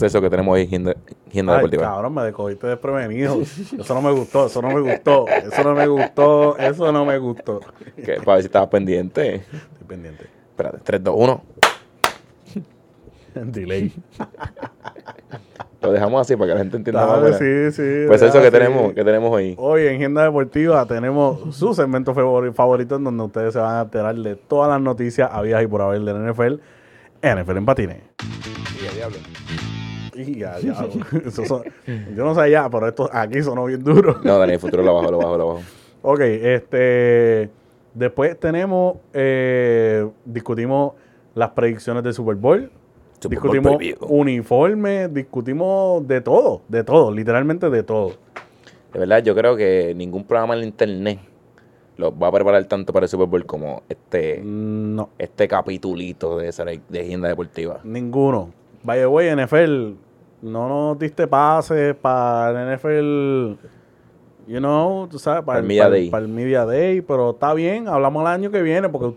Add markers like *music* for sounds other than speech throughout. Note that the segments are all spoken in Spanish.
Eso que tenemos ahí, Gienda, Gienda Ay, Deportiva. cabrón, me cogiste desprevenido. Eso no me gustó, eso no me gustó, eso no me gustó, eso no me gustó. Que, para ver si estabas pendiente. Estoy pendiente. Espérate, 3, 2, 1. Delay. Lo dejamos así para que la gente entienda más o Dale, menos. sí, sí. Pues eso que sí. tenemos, que tenemos hoy. Hoy en Agenda Deportiva tenemos su segmento favori- favorito en donde ustedes se van a enterar de todas las noticias habidas y por haber del NFL, NFL en patines. Y ya, diablo. *laughs* Son- yo no sé allá, pero esto aquí sonó bien duro. No, Dani, el futuro lo bajo, lo bajo, lo bajo. Ok, este. Después tenemos. eh, discutimos las predicciones del Super Bowl. Super Bowl discutimos preview. uniformes, discutimos de todo, de todo, literalmente de todo. De verdad, yo creo que ningún programa en internet los va a preparar tanto para el Super Bowl como este, No, este capitulito de, esa, de Agenda Deportiva. ninguno. By the way, NFL, no nos diste pases para el NFL, you know, tú sabes, para, el Media para- Day. para el Media Day, pero está bien, hablamos el año que viene porque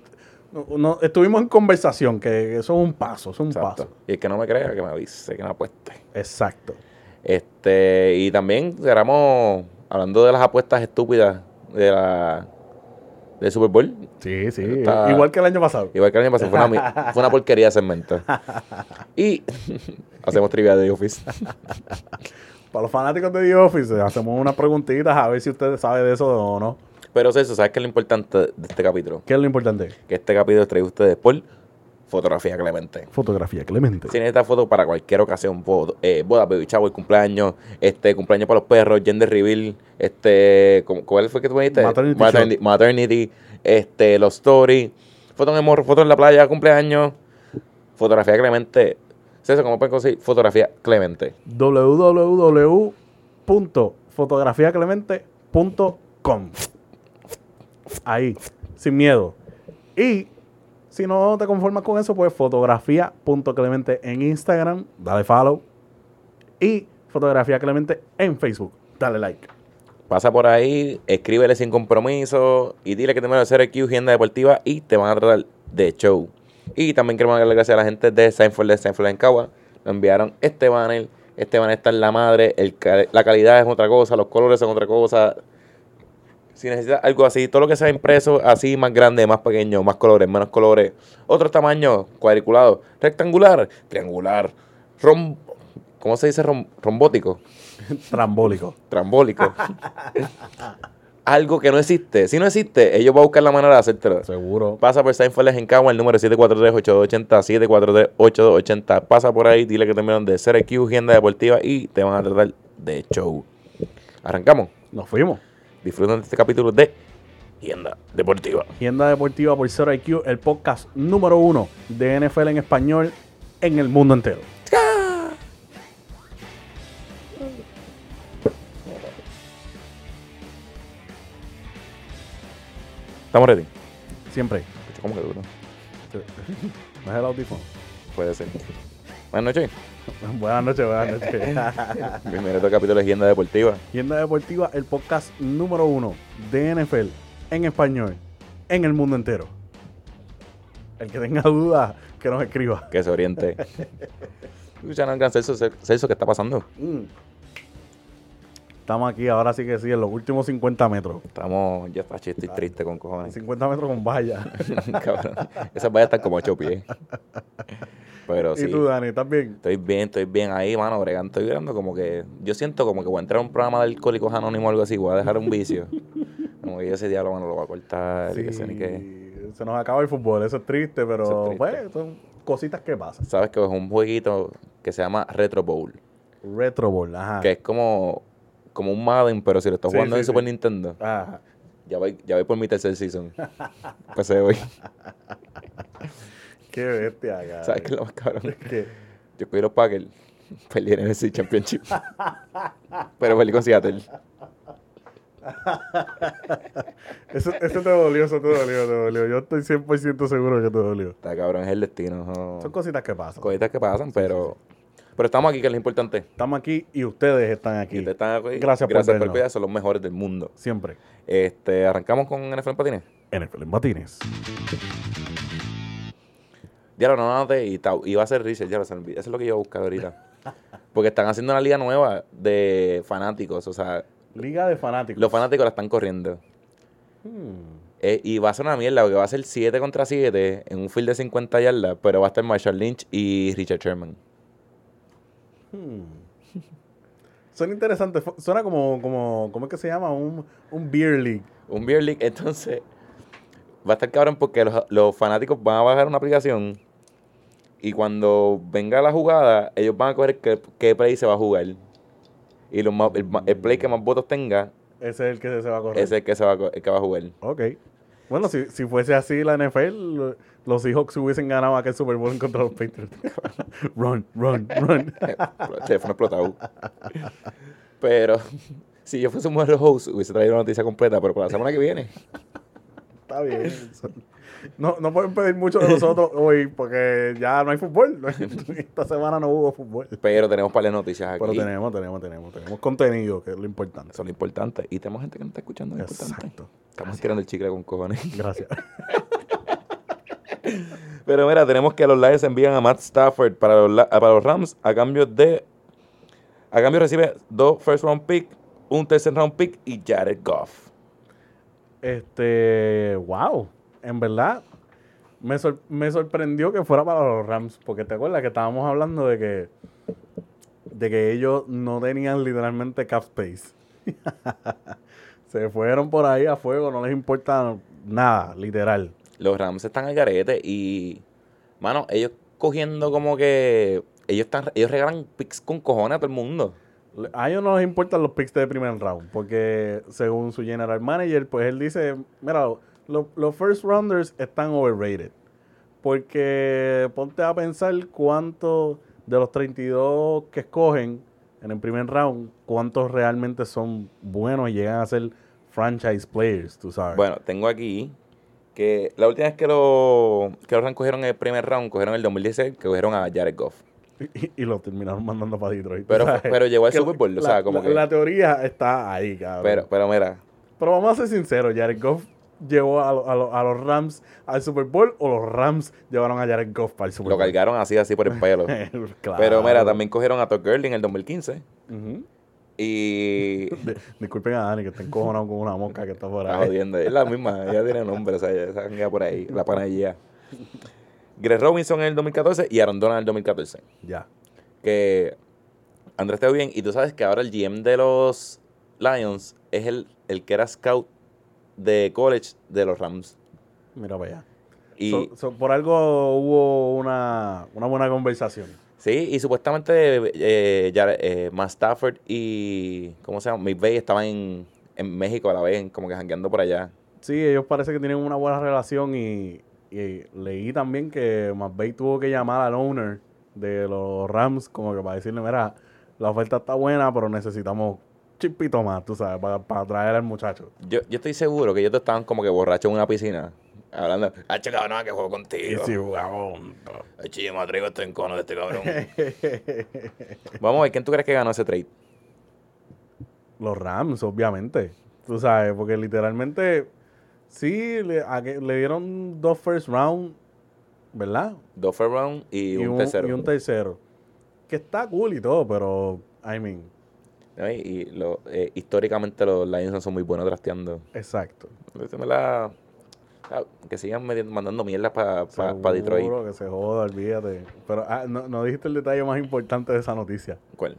no- estuvimos en conversación, que eso es un paso, eso es un Exacto. paso. Y el que no me crea, que me avise, que me apueste. Exacto. Este, y también cerramos hablando de las apuestas estúpidas de la del Super Bowl. Sí, sí. Está- Igual que el año pasado. Igual que el año pasado, fue una, *laughs* fue una porquería de segmento. *laughs* Y hacemos trivia de The Office. *laughs* Para los fanáticos de The Office, hacemos unas preguntitas a ver si ustedes saben de eso o no. Pero eso, ¿sabes qué es lo importante de este capítulo? ¿Qué es lo importante? Que este capítulo trae ustedes por fotografía Clemente. Fotografía Clemente. Si necesitas fotos para cualquier ocasión, boda, eh, boda baby shower, cumpleaños, este, cumpleaños para los perros, gender reveal, este, ¿cómo- ¿cuál fue que tú me dijiste? Maternity maternity, maternity, este, los stories, fotos en el morro, fotos en la playa, cumpleaños, fotografía Clemente. César, ¿cómo pueden conseguir fotografía Clemente? www.fotografiaclemente.com Ahí, sin miedo. Y si no te conformas con eso, pues fotografía.clemente en Instagram, dale follow. Y fotografía Clemente en Facebook, dale like. Pasa por ahí, escríbele sin compromiso y dile que te van a hacer aquí Agenda Deportiva y te van a tratar de show. Y también queremos darle gracias a la gente de Seinfeld de Seinfeld en Cagua. Nos enviaron este banner. Este banner está en la madre. El la calidad es otra cosa. Los colores son otra cosa. Si necesitas algo así, todo lo que sea impreso así, más grande, más pequeño, más colores, menos colores, otro tamaño, cuadriculado, rectangular, triangular, rom ¿cómo se dice? Rom- rombótico *laughs* Trambólico. trambólico. *laughs* Algo que no existe. Si no existe, ellos van a buscar la manera de hacértelo. Seguro. Pasa por Seinfeld en Cagua, el número 743-8280, 743-8280. Pasa por ahí, dile que terminaron de ser Q, agenda deportiva y te van a tratar de show. Arrancamos. Nos fuimos. Disfrutan de este capítulo de Agenda Deportiva. Agenda Deportiva por IQ, el podcast número uno de NFL en español en el mundo entero. ¿Estamos ready? Siempre. ¿Cómo que duro? *laughs* ¿No es el audífono? Puede ser. Buenas noches. *laughs* buenas noches, buenas noches. *laughs* Bienvenido a este capítulo de Agenda Deportiva. Agenda Deportiva, el podcast número uno de NFL en español en el mundo entero. El que tenga dudas, que nos escriba. Que se oriente. Al gran Celso, Celso, ¿qué está pasando? Mm. Estamos aquí, ahora sí que sí, en los últimos 50 metros. Estamos, ya está, che, estoy triste con cojones. 50 metros con valla. *laughs* Cabrón. Esas vallas están como ocho pies. Pero sí. ¿Y tú, Dani, estás bien? Estoy bien, estoy bien ahí, mano, bregando. Estoy viendo como que. Yo siento como que voy a entrar a un programa de alcohólicos anónimos o algo así. Voy a dejar un vicio. *laughs* Como que yo ese diablo, mano, lo voy a cortar. y que sé ni qué. Se nos acaba el fútbol, eso es triste, pero es triste. pues son cositas que pasan. Sabes que es un jueguito que se llama Retro Bowl. Retro Ball, ajá. Que es como, como un Madden, pero si lo estás. Sí, jugando sí, en Super. Nintendo. Ajá. Ya voy, ya voy por mi tercer season. *laughs* pues se voy. *laughs* Qué bestia, *laughs* cara. ¿Sabes qué es lo más cabrón? ¿Qué? Yo cogí los Packers, perdí en el Championship. Pero perdí con Seattle. Eso, eso te dolió, eso te dolió, te dolió. Yo estoy 100% seguro que te dolió. Está cabrón, es el destino. no. Son cositas que pasan. Cositas que pasan, pero. Pero estamos aquí, que es lo importante. Estamos aquí y ustedes están aquí. Y ustedes están aquí. Gracias por Gracias por vernos. cuidar, son los mejores del mundo. Siempre. Este, arrancamos con NFL en patines. NFL en Batines. Ya lo noté y ta- iba a hacer research, ya lo Eso es lo que yo he buscado ahorita. *laughs* Porque están haciendo una liga nueva de fanáticos. O sea, Liga de fanáticos. los fanáticos la están corriendo. Hmm. Eh, y va a ser una mierda, porque va a ser 7 contra 7 en un field de 50 yardas, pero va a estar Marshall Lynch y Richard Sherman. Hmm. Suena interesante. Suena como, como, ¿cómo es que se llama? Un, un beer league. Un Beer League, entonces va a estar cabrón porque los, los fanáticos van a bajar una aplicación y cuando venga la jugada, ellos van a coger qué, qué play se va a jugar. Y los más- el, play que más votos tenga, Ese es el que se va a correr. ese es el que, se va, a el que va a jugar. Ok. Bueno, si, si fuese así la NFL, los Seahawks hubiesen ganado aquel Super Bowl contra los Patriots. *laughs* run, run, run. El teléfono explotado. Pero *laughs* si yo fuese un buen host, hubiese traído la noticia completa, pero para la semana que viene. Está bien. No, no pueden pedir mucho de nosotros *laughs* hoy porque ya no hay fútbol. Esta semana no hubo fútbol. Pero tenemos varias noticias aquí. Pero tenemos, tenemos, tenemos, tenemos contenido, que es lo importante. Eso es lo importante. Y tenemos gente que nos está escuchando. es importante. Exacto. Estamos tirando el chicle con cojones. Gracias. Pero mira, tenemos que los Lions envían a Matt Stafford para los, Rams a cambio de. A cambio recibe dos first round pick, un tercer round pick y Jared Goff. Este, wow. En verdad, me, me sorprendió que fuera para los Rams, porque te acuerdas que estábamos hablando de que de que ellos no tenían literalmente cap space. *laughs* Se fueron por ahí a fuego, no les importa nada, literal. Los Rams están al garete y. Mano, ellos cogiendo como que. Ellos están ellos regalan picks con cojones a todo el mundo. A ellos no les importan los picks de primer round, porque según su general manager, pues él dice, mira, lo- los first rounders están overrated. Porque ponte a pensar cuántos de los 32 que escogen en el primer round, cuántos realmente son buenos y llegan a ser franchise players, tú sabes. Bueno, tengo aquí que la última vez que, lo, que los Rams cogieron el primer round, cogieron el 2016, que cogieron a Jared Goff. Y, y lo terminaron mandando para Detroit. Pero- *laughs* ¿sabes? pero llegó al Que Super Bowl, o la- sea, como la- que- La teoría está ahí, cabrón. Pero, pero mira, Pero vamos a ser sinceros, Jared Goff llevó a, lo- a lo- a los Rams al Super Bowl o los Rams llevaron a Jared Goff para el Super lo Bowl. cargaron así, así por el pelo. *laughs* Claro. Pero mira, también cogieron a Todd Gurley en el 2015. Ujú. Y. *laughs* Disculpen a Dani que está encojonado con una mosca que está por Está ahí. jodiendo. Es la misma, ella tiene nombre, o sea, esa janguea por ahí, la panadilla. Greg Robinson en el 2014 y Aaron Donald en el 2014. Ya. Que Andrés te bien. Y tú sabes que ahora el GM de los Lions es el, el que era scout de college de los Rams. Mira para allá. Y So- so, por algo hubo una, una buena conversación. Sí, y supuestamente eh, ya, eh, Matt Stafford y. ¿Cómo se llama? McVay estaban en, en México a la vez, como que jangueando por allá. Sí, ellos parece que tienen una buena relación y, y leí también que McVay tuvo que llamar al owner de los Rams como que para decirle, mira, la oferta está buena, pero necesitamos chispito más, tú sabes, para, para traer al muchacho. Yo, yo estoy seguro que ellos estaban como que borrachos en una piscina. Hablando, ah, chica, no, que juego contigo. jugamos. Ay, chico, me traigo este encono de este cabrón. *laughs* Vamos a ver, ¿quién tú crees que ganó ese trade? Los Rams, obviamente. Tú sabes, porque literalmente sí le, a le dieron dos first round, ¿verdad? Dos first round y, un, tercero. y un tercero. Que está cool y todo, pero, I mean. Y, lo, eh, históricamente los Lions son muy buenos trasteando. exacto. Me la- ah, que sigan metiendo- mandando mierda para Detroit. Seguro que se joda, olvídate. Pero ah, no, no dijiste el detalle más importante de esa noticia. ¿Cuál?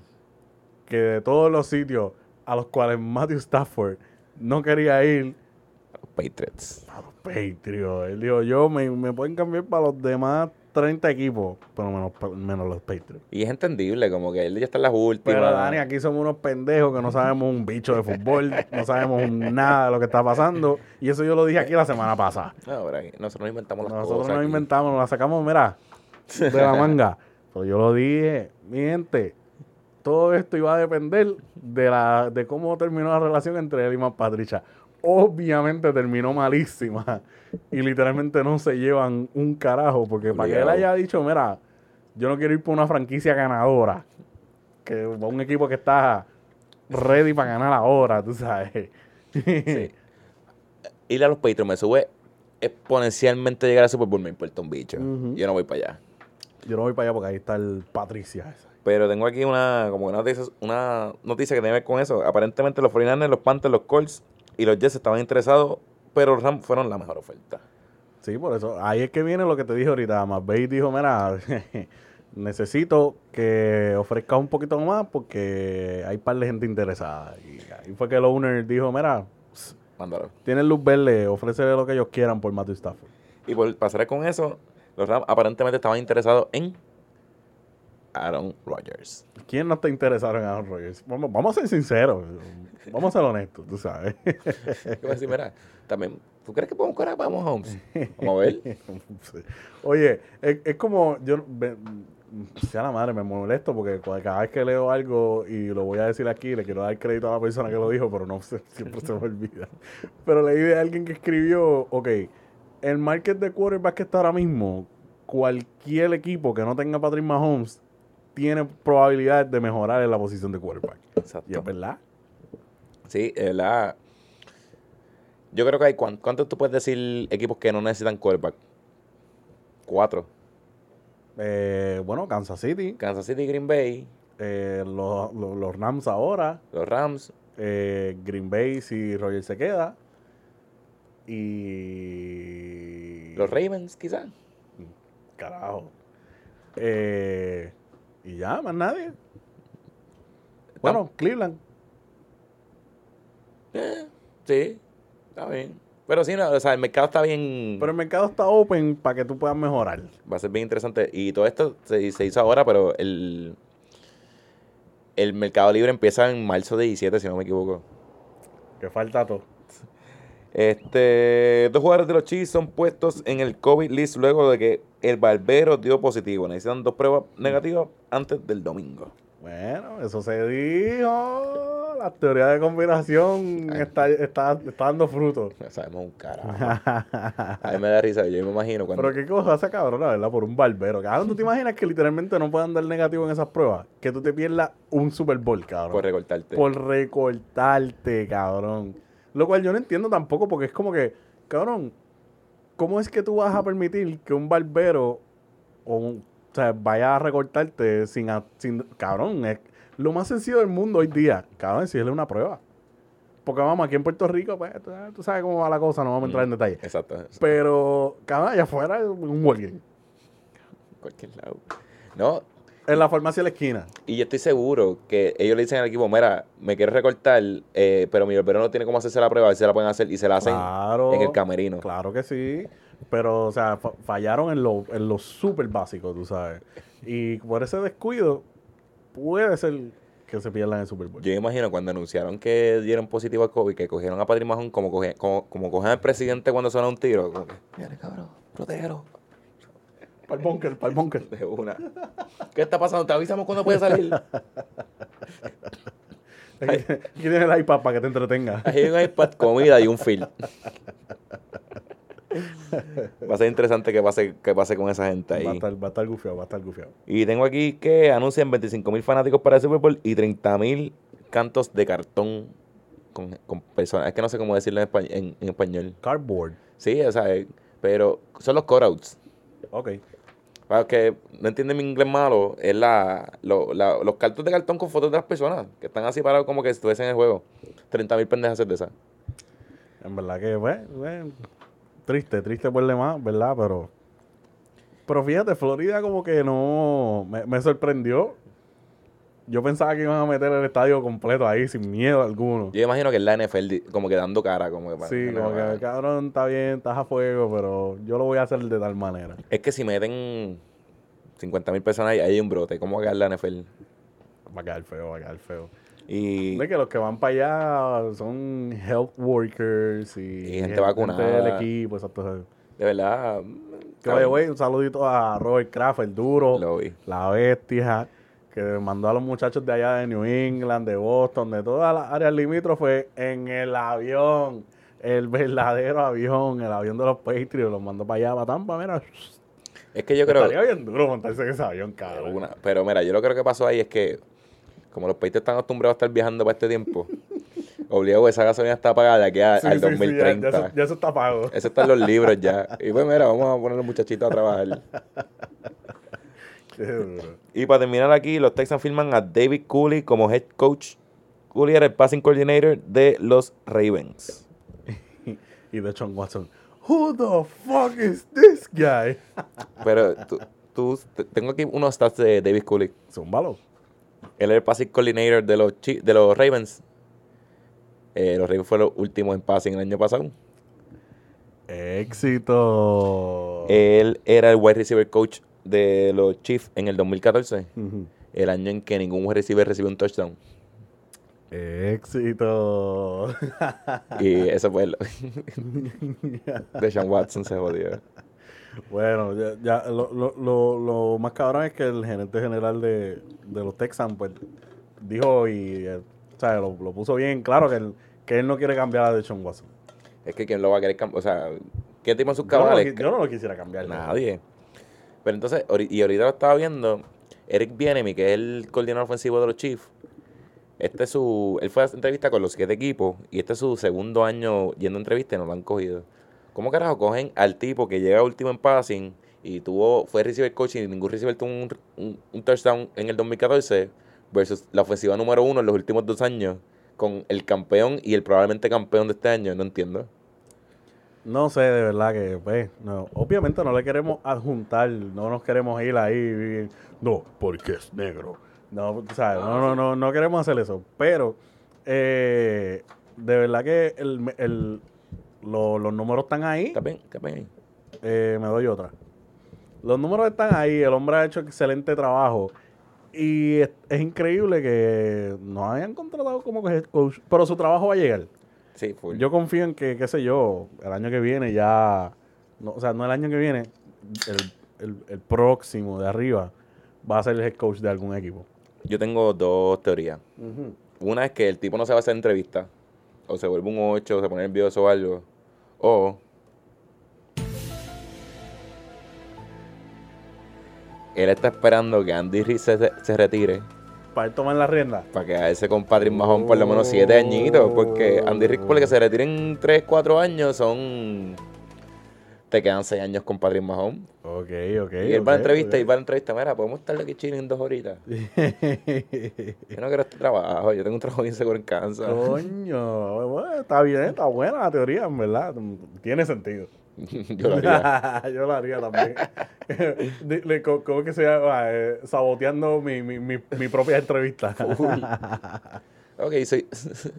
Que de todos los sitios a los cuales Matthew Stafford no quería ir, Los Patriots. a los Patriots. Él dijo, yo me, me pueden cambiar para los demás 30 equipos, pero menos, menos los Patriots. Y es entendible, como que él ya está en las últimas. Pero Dani, aquí somos unos pendejos que no sabemos un bicho de fútbol, no sabemos nada de lo que está pasando. Y eso yo lo dije aquí la semana pasada. No, pero nosotros nos inventamos las Nosotros cosas. nos aquí. inventamos, nos la sacamos, mira, de la manga. Pero yo lo dije, mi gente, todo esto iba a depender de la de cómo terminó la relación entre él y Matt Patricia. Obviamente terminó malísima y literalmente no se llevan un carajo, porque para que él haya dicho, mira, yo no quiero ir por una franquicia ganadora, que un equipo que está ready para ganar ahora, tú sabes. Sí. Ir a los Patriots me sube exponencialmente llegar al Super Bowl, me importa un bicho. Yo no voy para allá. Yo no voy para allá porque ahí está el Patricia. ese. Pero tengo aquí una, como una noticia, una noticia que tiene que ver con eso. Aparentemente los 49ers, los Panthers, los Colts y los Jets estaban interesados, pero los Rams fueron la mejor oferta. Sí, por eso. Ahí es que viene lo que te dije ahorita. McVay dijo, mira, *laughs* necesito que ofrezcas un poquito más porque hay par de gente interesada. Y ahí fue que el owner dijo, mira, Mándalo. tienen luz verde, ofrécele lo que ellos quieran por Matthew Stafford. Y por pasar con eso, los Rams aparentemente estaban interesados en Aaron Rodgers. ¿Quién no está interesado en Aaron Rodgers? Vamos, vamos a ser sinceros. Vamos a ser honestos, tú sabes. *laughs* ¿Qué voy a decir? Mira, también, ¿tú crees que podemos correr para Mahomes? Vamos a ver. *laughs* Oye, es, es como yo ve- sea la madre, me molesto porque cada vez que leo algo y lo voy a decir aquí, le quiero dar crédito a la persona que lo dijo, pero no sé, siempre se me olvida. Pero leí de alguien que escribió, ok, el market de quarterback que está ahora mismo, cualquier equipo que no tenga Patrick Mahomes tiene probabilidad de mejorar en la posición de quarterback. Y es Exacto. verdad. Sí, es verdad. Yo creo que hay, ¿cuán- ¿cuántos tú puedes decir equipos que no necesitan quarterback? Cuatro. Eh, bueno, Kansas City, Kansas City, Green Bay, eh, los, los- los Rams ahora, los Rams, eh, Green Bay si Roger se queda. Y. los Ravens, quizás. Carajo. Eh, y ya, más nadie. Bueno, Cleveland. Eh, sí, está bien. Pero sí, no, o sea, el mercado está bien. Pero el mercado está open para que tú puedas mejorar. Va a ser bien interesante. Y todo esto se, se hizo ahora, pero el, el mercado libre empieza en marzo de 17, si no me equivoco. Que falta todo. Este, dos jugadores de los Chiefs son puestos en el COVID list luego de que el barbero dio positivo. Necesitan dos pruebas negativas antes del domingo. Bueno, eso se dijo. La teoría de combinación está, está, está dando frutos. No sabemos un carajo. *laughs* A mí me da risa. Yo me imagino cuando. Pero qué cosa esa cabrona, ¿verdad? Por un barbero. Cabrón, ¿tú te imaginas que literalmente no puedan dar negativo en esas pruebas? Que tú te pierdas un Super Bowl, cabrón. por recortarte. Por recortarte, cabrón. Lo cual yo no entiendo tampoco porque es como que, cabrón, ¿cómo es que tú vas a permitir que un barbero o, un- o sea, vaya a recortarte sin, sin cabrón? Es lo más sencillo del mundo hoy día, cabrón, decirle una prueba. Porque vamos, aquí en Puerto Rico, pues, tú, sabes cómo va la cosa, no vamos a entrar en Mm. detalle. Exacto. exacto. Pero, cabrón, allá afuera es un walking. cualquier lado. No, En la farmacia de la esquina. y yo estoy seguro que ellos le dicen al equipo, mira, me quiero recortar, eh, pero mi barbero no tiene cómo hacerse la prueba, a ver si la pueden hacer y se la hacen Claro. en el camerino. Claro que sí. Pero, o sea, fa- fallaron en lo, en lo súper básico, tú sabes. Y por ese descuido, puede ser que se pierdan el Super Bowl. Yo me imagino cuando anunciaron que dieron positivo a COVID, que cogieron a Patrick Mahomes como, coge- como, como cogen al presidente cuando suena un tiro. Como que, mira, cabrón, protégelo. Para el bunker, para el bunker. De una. ¿Qué está pasando? Te avisamos cuando puede salir. Aquí tienes el iPad para que te entretenga. Ahí hay un iPad, comida y un film. Va a ser interesante que pase, que pase con esa gente Va a ahí. estar, va a estar gufiado, va a estar gufiado. Y tengo aquí que anuncian 25 mil fanáticos para el Super Bowl y 30 mil cantos de cartón con, con personas. Es que no sé cómo decirlo en, espa- en- en español. Cardboard. Sí, o sea, eh, pero son los cutouts. Ok. Para los que no entienden mi inglés malo, es la, lo- la- los cartos de cartón con fotos de las personas que están así parados como que estuviesen en el juego. 30 mil pendejas de esas. En verdad que, bueno, bueno, triste, triste por demás, ¿verdad? Pero, pero fíjate, Florida como que no, me, me sorprendió. Yo pensaba que iban a meter el estadio completo ahí sin miedo alguno. Yo imagino que es la NFL como que dando cara. como que para- Sí, como que, cabrón, está bien, estás a fuego, pero yo lo voy a hacer de tal manera. Es que si meten 50 mil personas ahí, hay un brote. ¿Cómo va a quedar la NFL? Va a quedar feo, va a quedar feo. Y De que los que van para allá son health workers y, Y gente vacunada. del equipo, exacto. de verdad... Que vaya, güey, un saludito a Robert Kraft, el duro. Lo vi. la bestia, que mandó a los muchachos de allá de New England, de Boston, de todas las áreas limítrofes en el avión. El verdadero avión, el avión de los Patriots, los mandó para allá, para Tampa, mira. Es que yo creo... Estaría bien duro montarse en ese avión, cabrón. Una- pero mira, yo lo que creo que pasó ahí es que, como los países están acostumbrados a estar viajando para este tiempo, *laughs* obligado esa gasolina está pagada de aquí a- Sí, al sí, sí, ya- 2030. ya, eso, ya eso está pago. Eso está en los libros ya. Y pues mira, vamos a poner a los muchachitos a trabajar. *laughs* *laughs* Y para terminar aquí, los Texans firman a David Cooley como head coach. Cooley era el passing coordinator de los Ravens. *laughs* Y de Sean Watson. Who the fuck is this guy? *laughs* Pero tú, tú- te- tengo aquí unos stats de David Cooley. Zúmbalo. Él era el passing coordinator de los, de los Ravens. Eh, los Ravens fueron los últimos en passing el año pasado. Éxito. Él era el wide receiver coach de los Chiefs en el 2014. Ujú. El año en que ningún receiver recibió un touchdown. Éxito. Y eso fue lo *laughs* de Sean Watson se jodió. bueno, ya, ya lo, lo, lo, lo más cabrón es que el gerente general de, de los Texans, pues, dijo y, eh, o sea, lo, lo puso bien claro que él, que él no quiere cambiar a Deshaun Watson. Es que quién lo va a querer cambiar. O sea, ¿qué tipo en sus Yo no, cabales? yo no lo quisiera cambiar. Nadie. Pero entonces, y ahorita lo estaba viendo, Eric Bienemy, que es el coordinador ofensivo de los Chiefs, este es su, él fue a entrevista con los siete equipos y este es su segundo año yendo a entrevista y no lo han cogido. ¿Cómo carajo cogen al tipo que llega último en passing y tuvo, fue receiver coach y ningún receiver tuvo un touchdown en el 2014 versus la ofensiva número uno en los últimos dos años con el campeón y el probablemente campeón de este año? No entiendo. No sé, de verdad que, pues, no. Obviamente no le queremos adjuntar, no nos queremos ir ahí. No, porque es negro. No, o sea, no, no, no, no queremos hacer eso. Pero, eh, de verdad que el, el- lo- los números están ahí. ¿Está bien? ¿Está bien? Eh, me doy otra. Los números están ahí, el hombre ha hecho excelente trabajo. Y es, es increíble que no hayan contratado como coach, pero su trabajo va a llegar. Sí, full. Yo confío en que, qué sé yo, el año que viene ya, no, o sea, no el año que viene, el, el- el próximo de arriba va a ser el head coach de algún equipo. Yo tengo dos teorías. Una es que el tipo no se va a hacer entrevista. O se vuelve un 8, o se pone nervioso o algo. O. Él está esperando que Andy Reid se, se retire Para él tomar la rienda. para quedarse con Patrick Mahomes por lo menos 7 añitos. Porque Andy Reid, por el que se retire en 3, 4 años, son. Te quedan 6 años con Patrick Mahomes. Ok, ok. y él va a ok, entrevista y va a la entrevista. Mira, podemos estar aquí chilling en dos horitas. Yo no quiero este trabajo. Yo tengo un trabajo bien seguro en Kansas. Coño, bueno, está bien, está buena la teoría, en verdad. Tiene sentido. *laughs* Yo lo haría. *laughs* Yo lo haría también. *laughs* ¿Cómo que se llama? Eh, saboteando mi, mi, mi, mi propia entrevista. Ok, soy,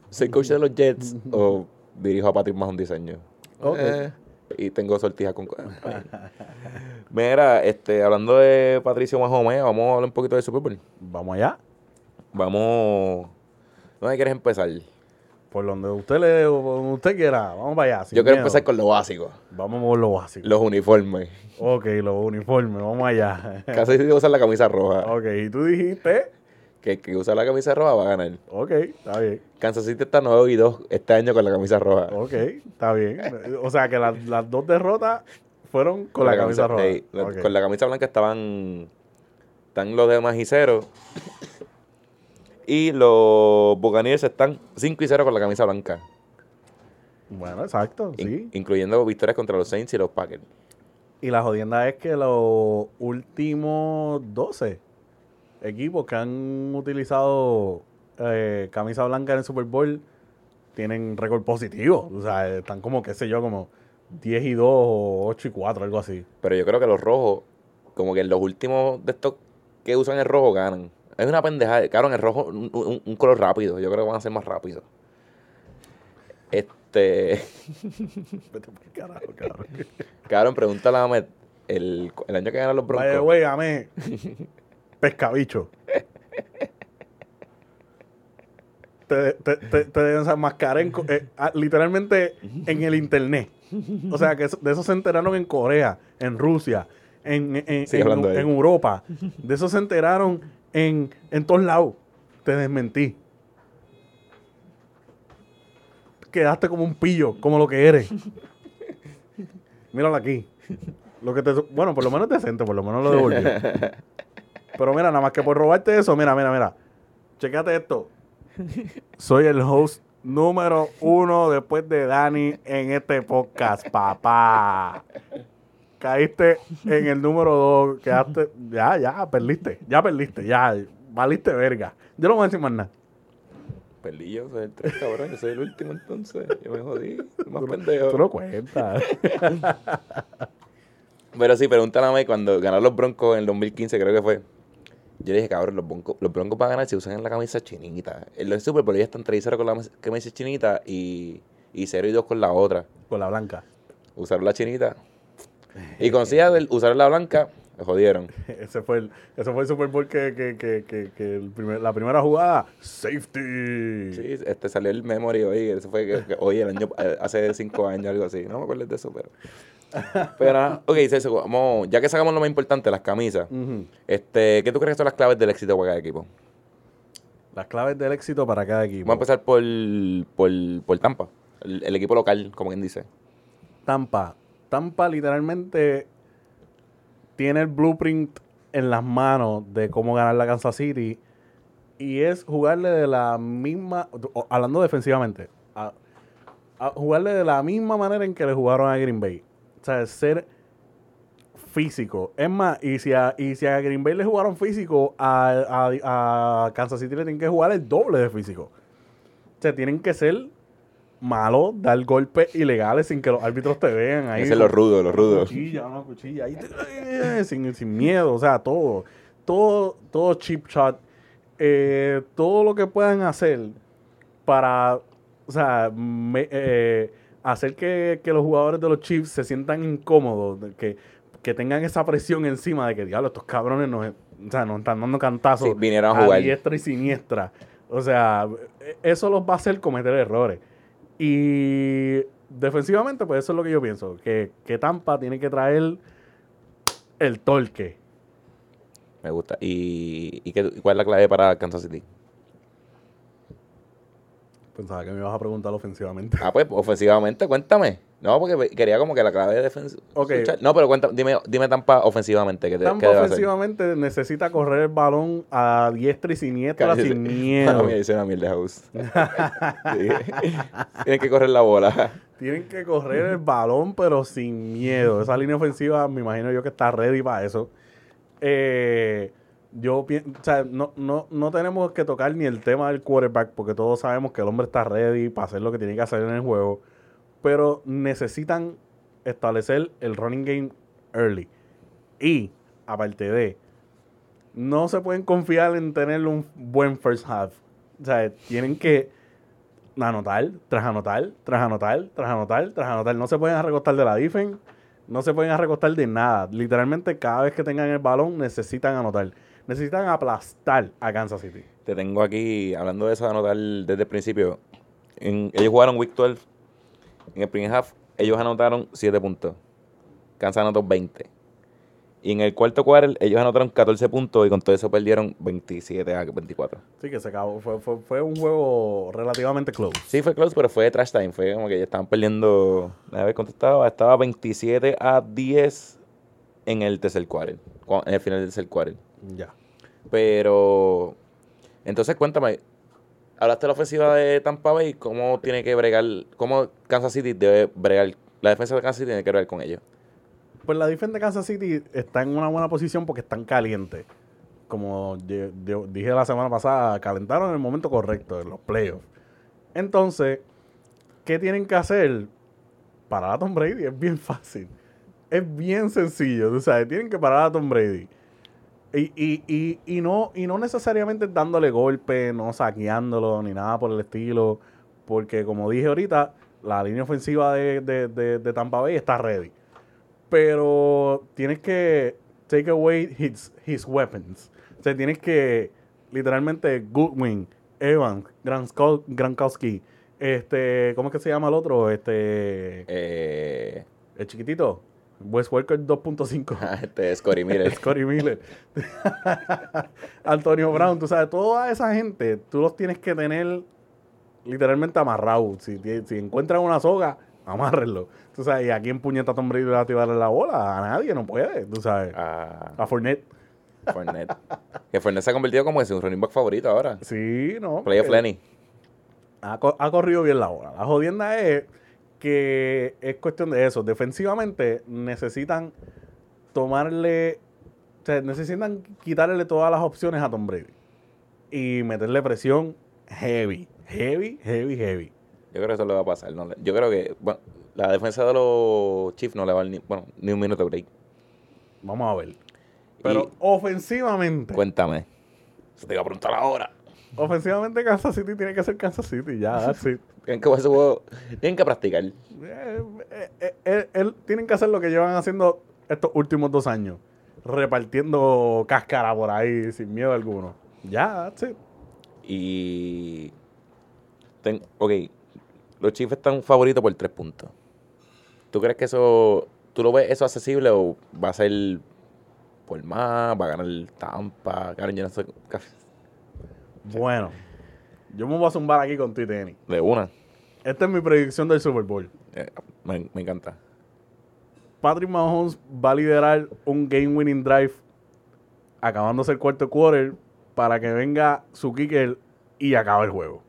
soy coach de los Jets o dirijo a Patrick Mahomes diseño. Ok. Eh, y tengo sortija con... Mira, este, hablando de Patricio Mahomes, vamos a hablar un poquito del Super Bowl. Vamos allá. Vamos... ¿Dónde quieres empezar? Por donde usted le donde usted quiera. Vamos para allá. Yo quiero miedo. empezar con lo básico. Vamos por lo básico. Los uniformes. Ok, los uniformes. Vamos allá. *laughs* Casi que usa la camisa roja. ok, y tú dijiste. Que que usa la camisa roja va a ganar. Ok, está bien. Kansas City está 9 y 2 este año con la camisa roja. Ok, está bien. O sea que las, las dos derrotas fueron con, la, camisa, roja. ey, la- Ok. Con la camisa blanca estaban. Están los demás y 0. Y los Buccaneers están 5 y 0 con la camisa blanca. Bueno, exacto, in- sí. incluyendo victorias contra los Saints y los Packers. Y la jodienda es que los últimos 12 equipos que han utilizado eh, camisa blanca en el Super Bowl tienen récord positivo. O sea, están como, qué sé yo, como 10 y 2 o 8 y 4, algo así. Pero yo creo que los rojos, como que en los últimos de estos que usan el rojo, ganan. Es una pendejada. Claro, en el rojo, un, un- un color rápido. Yo creo que van a ser más rápidos. Este. *laughs* Vete por carajo, cabrón. *laughs* Cabrón, pregúntale a Ahmed. El, el año que ganan los Vaya, Broncos. güey, amé. *laughs* Pescabicho. Te, te, te, te co- eh, ah, literalmente en el internet. O sea, que de eso se enteraron en Corea, en Rusia, en, en, en- en. Europa. De eso se enteraron en, en todos lados. Te desmentí. Quedaste como un pillo, como lo que eres. *laughs* Míralo aquí. Lo que te, bueno, por lo menos es decente, por lo menos lo devolvió. *laughs* Pero mira, nada más que por robarte eso, mira, mira, mira. Chequéate esto. Soy el host número uno después de Dani en este podcast, papá. Caíste en el número 2, quedaste, ya, ya, perdiste, ya perdiste, ya, valiste verga. Yo no voy a decir más nada. Perdí yo, soy el 3, cabrón. Yo soy el último entonces. Yo me jodí. Más pendejo. Tú no cuentas. *laughs* Pero sí, pregúntale a mí cuando ganaron los Broncos en el 2015, creo que fue. Yo le dije, cabrón, los broncos, los broncos para ganar se usan la camisa chinita. En los Super Bowl ya están 3 con la camisa chinita y, y 0 y 2 con la otra. Con la blanca. Usaron la chinita. Y con el usar la blanca, me jodieron. *laughs* Ese fue el, ese fue el Super Bowl que, que, que, que, que el primer- la primera jugada, safety. Sí, este salió el memory hoy. Eso fue que, hoy, el año, eh, hace 5 años, algo así. No me acuerdo de eso, pero. Pero, nada, ok, Celso, vamos, ya que sacamos lo más importante, las camisas. Este, ¿Qué tú crees que son las claves del éxito para cada equipo? Las claves del éxito para cada equipo. Vamos a empezar por, por, por Tampa, el, el equipo local, como quien dice. Tampa. Tampa literalmente tiene el blueprint en las manos de cómo ganar la Kansas City. Y es jugarle de la misma, hablando defensivamente, jugarle de la misma manera en que le jugaron a Green Bay. O sea, ser físico. Es más, y si a, y si a Green Bay le jugaron físico, a- a Kansas City le tienen que jugar el doble de físico. O sea, tienen que ser malos, dar golpes ilegales sin que los árbitros te vean ahí. Ese es lo rudo, lo rudo. cuchilla, una cuchilla. ahí te- sin, sin miedo, o sea, todo. Todo, todo chip shot. eh, todo lo que puedan hacer para, o sea, me- eh, hacer que, que los jugadores de los Chiefs se sientan incómodos, que, que tengan esa presión encima de que, diablo, estos cabrones nos, o sea, nos están dando cantazos Sí, vinieron a jugar. diestra y siniestra. O sea, e- eso los va a hacer cometer errores. Y defensivamente, pues eso es lo que yo pienso. Que, que Tampa tiene que traer el torque. Me gusta. ¿Y, y qué- cuál es la clave para Kansas City? Pensaba que me ibas a preguntar ofensivamente. Ah, pues, ofensivamente, cuéntame. No, porque quería como que la clave de defensa. No, pero cuéntame, dime, dime Tampa ofensivamente. ¿qué, te, Tampa qué debe hacer? ofensivamente necesita correr el balón a diestra y siniestra sin miedo. mí dice una mierda house. *laughs* Tienen que correr la bola. Tienen que correr el balón, pero sin miedo. Esa línea ofensiva, me imagino yo que está ready para eso. Eh, yo pienso, o sea, no, no, no tenemos que tocar ni el tema del quarterback, porque todos sabemos que el hombre está ready para hacer lo que tiene que hacer en el juego. Pero necesitan establecer el running game early. Y, aparte de, no se pueden confiar en tener un buen first half. O sea, tienen que anotar, tras anotar, tras anotar, tras anotar, tras anotar. No se pueden recostar de la defense, no se pueden recostar de nada. Literalmente, cada vez que tengan el balón, necesitan anotar. Necesitan aplastar a Kansas City. Te tengo aquí, hablando de eso, anotar desde el principio. Ellos jugaron Week 12. En el primer half, ellos anotaron 7 puntos. Kansas anotó 20. Y en el cuarto quarter, ellos anotaron 14 puntos y con todo eso perdieron 27 a 24. Sí, que se acabó. Fue, fue, fue un juego relativamente close. Sí, fue close, pero fue trash time. Fue como que ya estaban perdiendo. A ver cuánto estaba. Estaba 27 a 10 en el tercer quarter. En el final del tercer quarter. Ya. Pero. Entonces, cuéntame. Hablaste de la ofensiva de Tampa Bay. ¿Cómo tiene que bregar? ¿Cómo Kansas City debe bregar? La defensa de Kansas City tiene que bregar con ellos. Pues la defensa de Kansas City está en una buena posición porque están calientes. Como dije la semana pasada, calentaron en el momento correcto, en los playoffs. Entonces, ¿qué tienen que hacer? Parar a Tom Brady es bien fácil. Es bien sencillo, tú sabes. Tienen que parar a Tom Brady. Y, y, y, y no, y no necesariamente dándole golpe, no saqueándolo, ni nada por el estilo. Porque como dije ahorita, la línea ofensiva de, de, de, de Tampa Bay está ready. Pero tienes que take away his, his weapons. O sea, tienes que literalmente Goodwin, Evans, Gransko- Gronkowski, este, ¿cómo es que se llama el otro? Este, Eh, el chiquitito, Wes Welker 2.5. *laughs* este Scotty Miller. Scotty Miller. *laughs* Antonio Brown, tú sabes, toda esa gente, tú los tienes que tener literalmente amarrados. Si, si encuentran una soga, amárrenlo. Tú sabes, y aquí en puñeta Tom Brady le va a tirar la bola. A nadie, no puede, tú sabes. a A Fournette. Fournette. Que Fournette se ha convertido como en su running back favorito ahora. Sí, no. Play of porque Lenny. Ha, ha corrido bien la bola. La jodienda es que es cuestión de eso. Defensivamente necesitan tomarle, o sea, necesitan quitarle todas las opciones a Tom Brady y meterle presión heavy, heavy, heavy, heavy. Yo creo que eso le va a pasar. no yo creo que bueno, la defensa de los Chiefs no le va a dar ni, bueno, ni un minuto de break. Vamos a ver. Pero Y- ofensivamente, Cuéntame. Se te iba a preguntar ahora. Ofensivamente Kansas City tiene que ser Kansas City, ya, *laughs* it. Tienen que, juego- tienen que practicar. Eh, eh, eh, eh, él- tienen que hacer lo que llevan haciendo estos últimos dos años. Repartiendo cáscara por ahí sin miedo alguno. Ya, that's it. Y. ten- ok. Los Chiefs están favoritos por tres puntos. ¿Tú crees que eso. ¿Tú lo ves eso accesible o va a ser por más? ¿Va a ganar Tampa? Karen, yo no sé. Bueno, yo me voy a zumbar aquí con tenis. De una. Esta es mi predicción del Super Bowl. Eh, me, me encanta. Patrick Mahomes va a liderar un game winning drive acabándose el cuarto quarter para que venga su kicker y acabe el juego.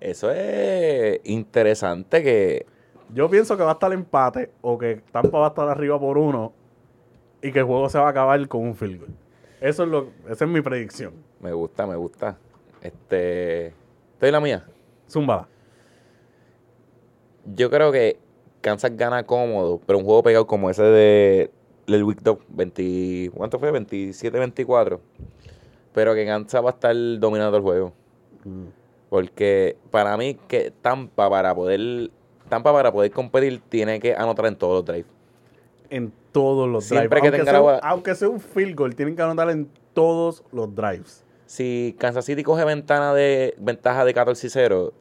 Eso es interesante que. Yo pienso que va a estar empate o que Tampa va a estar arriba por uno y que el juego se va a acabar con un field goal. Eso es lo, esa es mi predicción. Me gusta, me gusta. Este. Estoy en la mía. Zúmbala. Yo creo que Kansas gana cómodo, pero un juego pegado como ese de del Week 2, 20, ¿cuánto fue? 27-24. Pero que Kansas va a estar dominando el juego. Porque para mí que Tampa para poder Tampa para poder competir tiene que anotar en todos los drives. En todos los Siempre drives. que aunque, sea, bola- aunque sea un field goal, tienen que anotar en todos los drives. Si Kansas City coge ventana de ventaja de 14 y 0,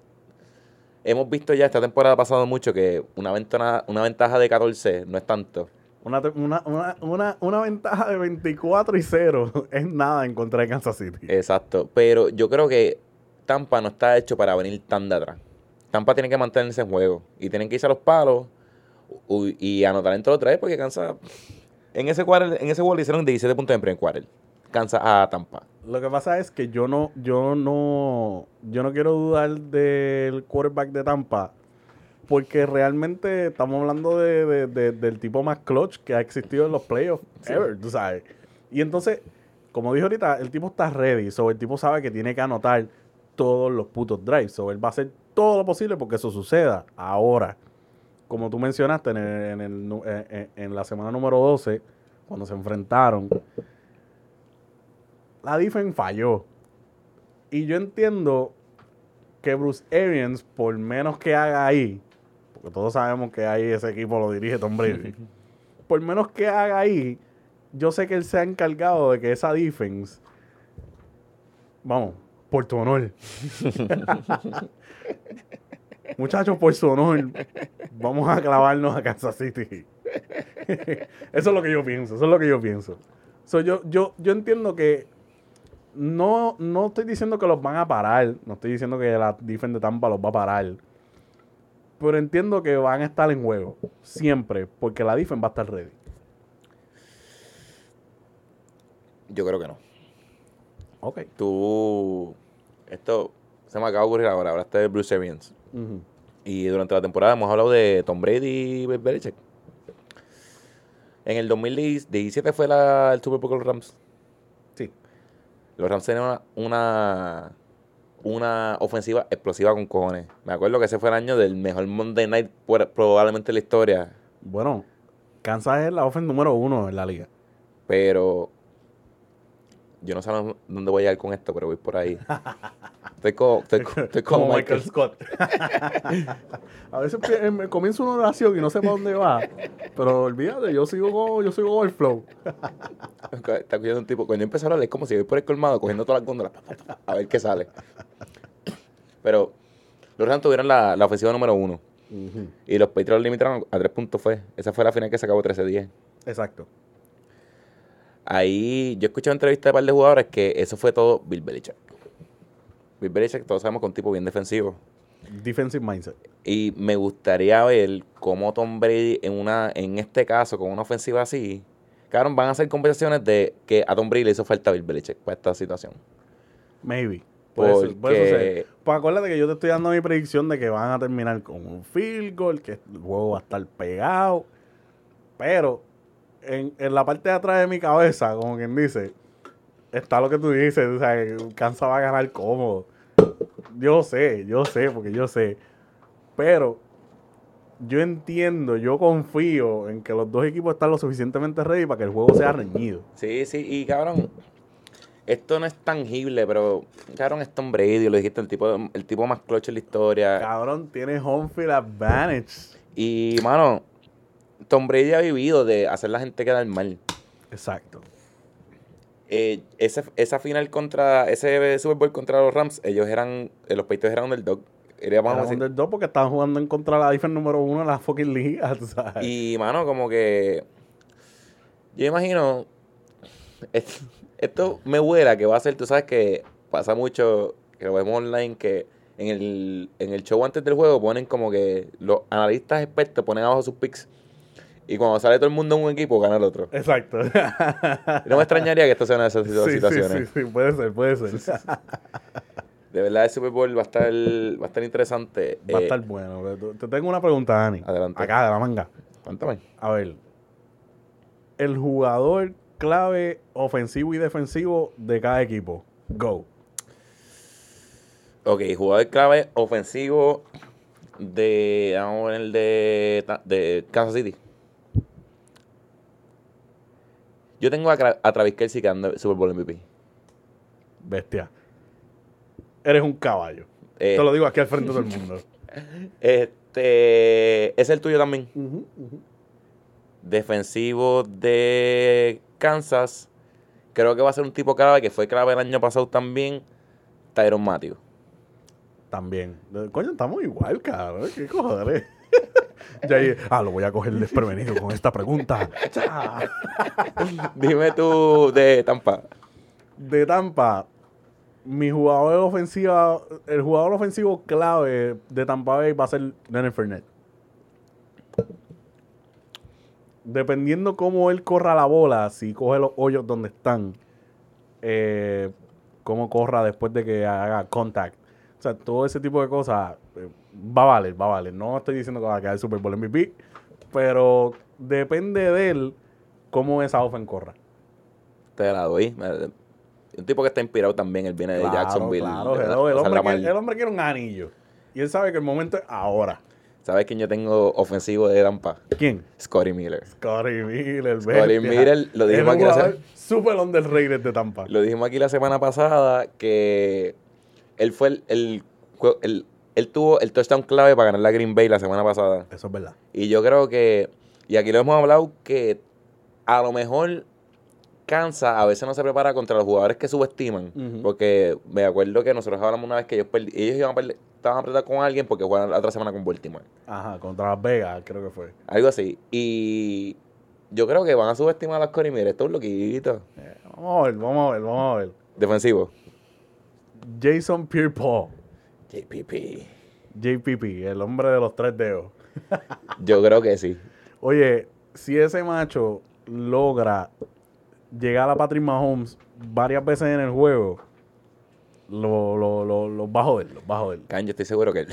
hemos visto ya esta temporada pasado mucho que una ventana una ventaja de 14 no es tanto. Una, una, una, una, ventaja de 24 y 0 *laughs* es nada en contra de Kansas City. Exacto, pero yo creo que Tampa no está hecho para venir tan de atrás. Tampa tiene que mantenerse en juego y tienen que irse a los palos y anotar en todos los drives porque Kansas en ese quarter, en ese le hicieron 17 puntos en primer quarter. Kansas a Tampa. Lo que pasa es que yo no, yo no, yo no quiero dudar del quarterback de Tampa, porque realmente estamos hablando de, de- de- del tipo más clutch que ha existido en los playoffs ever, tú sabes. Y entonces, como dije ahorita, el tipo está ready, so el tipo sabe que tiene que anotar todos los putos drives, so él va a hacer todo lo posible porque eso suceda ahora. Como tú mencionaste en, el- en el nu- en- en- en la semana número 12, cuando se enfrentaron, la defense falló. Y yo entiendo que Bruce Arians, por menos que haga ahí, porque todos sabemos que ahí ese equipo lo dirige Tom Brady, *laughs* por menos que haga ahí, yo sé que él se ha encargado de que esa defense, vamos, por tu honor. *laughs* Muchachos, por su honor, vamos a clavarnos a Kansas City. *laughs* eso es lo que yo pienso, eso es lo que yo pienso. So, yo, yo, yo entiendo que no, no estoy diciendo que los van a parar, no estoy diciendo que la defensa de Tampa los va a parar, pero entiendo que van a estar en juego, siempre, porque la defensa va a estar ready. Yo creo que no. Ok. Tú esto se me acaba de ocurrir ahora, ahora está de Bruce Y durante la temporada hemos hablado de Tom Brady y Belichick. En el 2017 fue la, el Super Bowl con los Rams. Sí. Los Rams tenían una, una, una ofensiva explosiva con cojones. Me acuerdo que ese fue el año del mejor Monday Night por- probablemente en la historia. Bueno, Kansas es la offense número uno en la liga. Pero yo no sé dónde voy a ir con esto, pero voy por ahí. Estoy *laughs* como, estoy, co- estoy como, Como Michael. Michael Scott. *laughs* a veces eh, me comienzo una oración y no sé para dónde va. Pero olvídate, yo sigo yo sigo el flow. Está cogiendo un tipo. Cuando yo empecé a hablar, es como si voy por el colmado cogiendo todas las góndolas a ver qué sale. *coughs* Pero los Rams tuvieron la, la ofensiva número uno. Y los Patriots limitaron a tres puntos. Fue. Esa fue la final que se acabó 13-10. Exacto. Ahí yo escuché una entrevista de un par de jugadores que eso fue todo Bill Belichick. Bill Belichick, todos sabemos que es un tipo bien defensivo. Defensive mindset. Y me gustaría ver cómo Tom Brady, en una en este caso, con una ofensiva así, claro, van a hacer conversaciones de que a Tom Brady le hizo falta a Bill Belichick para esta situación. Maybe. Puede ser, puede Porque- suceder. Pues acuérdate que yo te estoy dando mi predicción de que van a terminar con un field goal, que el juego va a estar pegado. Pero en, en la parte de atrás de mi cabeza, como quien dice, está lo que tú dices. O sea, Kansas va a ganar cómodo. Yo sé, yo sé, porque yo sé. Pero yo entiendo, yo confío en que los dos equipos están lo suficientemente ready para que el juego sea reñido. Sí, sí, y cabrón, esto no es tangible, pero cabrón, es Tom Brady, lo dijiste, el tipo, el tipo más clutch en la historia. Cabrón, tiene home field advantage. Y, mano, Tom Brady ha vivido de hacer la gente quedar mal. Exacto. Eh, ese- esa final contra, ese Super Bowl contra los Rams, ellos eran, eh, los Patriots eran underdog. Era, vamos a Era decir- underdog porque estaban jugando en contra de la defensa número uno en la fucking liga, *laughs* tú sabes. Y, mano, como que. Yo imagino. es- Esto me huela que va a ser, tú sabes que pasa mucho, que lo vemos online, que en el, en el show antes del juego ponen como que los analistas expertos ponen abajo sus picks. Y cuando sale todo el mundo en un equipo, gana el otro. Exacto. Y no me extrañaría que esto sea una de esas *laughs* sí, sí, situaciones. sí, sí, puede ser, puede ser. *laughs* De verdad, el Super Bowl va a estar, va a estar interesante. Va a Eh, estar bueno. Te tengo una pregunta, Dani. Adelante. Acá, de la manga. Cuéntame. A ver. El jugador clave ofensivo y defensivo de cada equipo. Go. Ok, jugador clave ofensivo de. Vamos a ver el de, de Kansas City. Yo tengo a, a Travis Kelsey que anda Super Bowl MVP. Bestia. Eres un caballo. Eh, Te lo digo aquí al frente de todo el mundo. *laughs* Este. Es el tuyo también. Defensivo de Kansas. Creo que va a ser un tipo clave que fue clave el año pasado también. Tyron Matthew. También. Coño, estamos igual, cabrón. ¿Qué cojones? *laughs* *laughs* ya ahí, ah, lo voy a coger desprevenido con esta pregunta. *laughs* Dime tú de Tampa. De Tampa, mi jugador ofensiva, el jugador ofensivo clave de Tampa Bay va a ser Leonard Fernet. Dependiendo cómo él corra la bola, si coge los hoyos donde están, eh, cómo corra después de que haga contact. O sea, todo ese tipo de cosas eh, va a valer, va a valer. No estoy diciendo que va a quedar Super Bowl MVP, pero depende de él cómo esa ofen corra. Te la doy. Un tipo que está inspirado también. Él viene de Claro, Jacksonville. claro, el, hombre quiere, el hombre quiere un anillo. Y él sabe que el momento es ahora. ¿Sabes quién yo tengo ofensivo de Tampa? ¿Quién? Scotty Miller. Scotty Miller. Scotty. Miller, lo dijimos aquí la jugador se- Super underrated de Tampa. Lo dijimos aquí la semana pasada que él fue el, el, el- él tuvo el touchdown clave para ganar la Green Bay la semana pasada. Eso es verdad. Y yo creo que, y aquí lo hemos hablado, que a lo mejor Kansas a veces no se prepara contra los jugadores que subestiman. Porque me acuerdo que nosotros hablamos una vez que ellos, ellos iban a perder- estaban apretados con alguien porque jugaron la otra semana con Baltimore. Ajá, contra Las Vegas, creo que fue. Algo así. Y yo creo que van a subestimar a los Corey Miller. Esto es loquito. Eh, vamos a ver, vamos a ver, vamos a ver. Defensivo. Jason Pierre-Paul, JPP. JPP, el hombre de los tres dedos. *laughs* Yo creo que sí. Oye, si ese macho logra llegar a Patrick Mahomes varias veces en el juego, lo, lo, lo, lo va a joder, lo va a joder. Can, yo estoy seguro que él.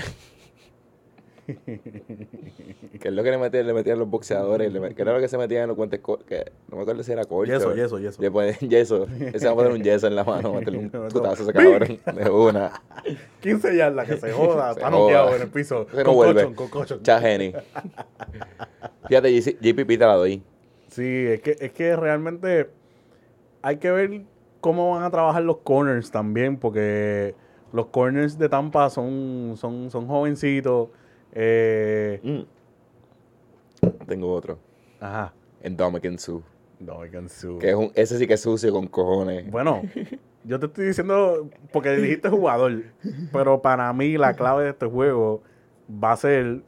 Que es lo que le metían, le metían los boxeadores, le met- que era lo que se metían en los guantes, co- que no me acuerdo si era corcho. Yeso, yeso, yeso. Le ponen *laughs* yeso. Ese va a poner un yeso en la mano, *laughs* meterle un putazo ese cabrón de una. 15 yardas, que se *laughs* joda, Se está noqueado en el piso. Ese no vuelve. Chageni. Fíjate, JPP te la doy. Sí, es que, es que realmente hay que ver cómo van a trabajar los corners también, porque los corners de Tampa son, son, son jovencitos. Eh, Mm. Tengo otro. ajá. En Dominican Sue. No, I can sue. Que es un, ese sí que es sucio con cojones. Bueno, *laughs* yo te estoy diciendo, porque dijiste jugador, pero para mí la clave de este juego va a ser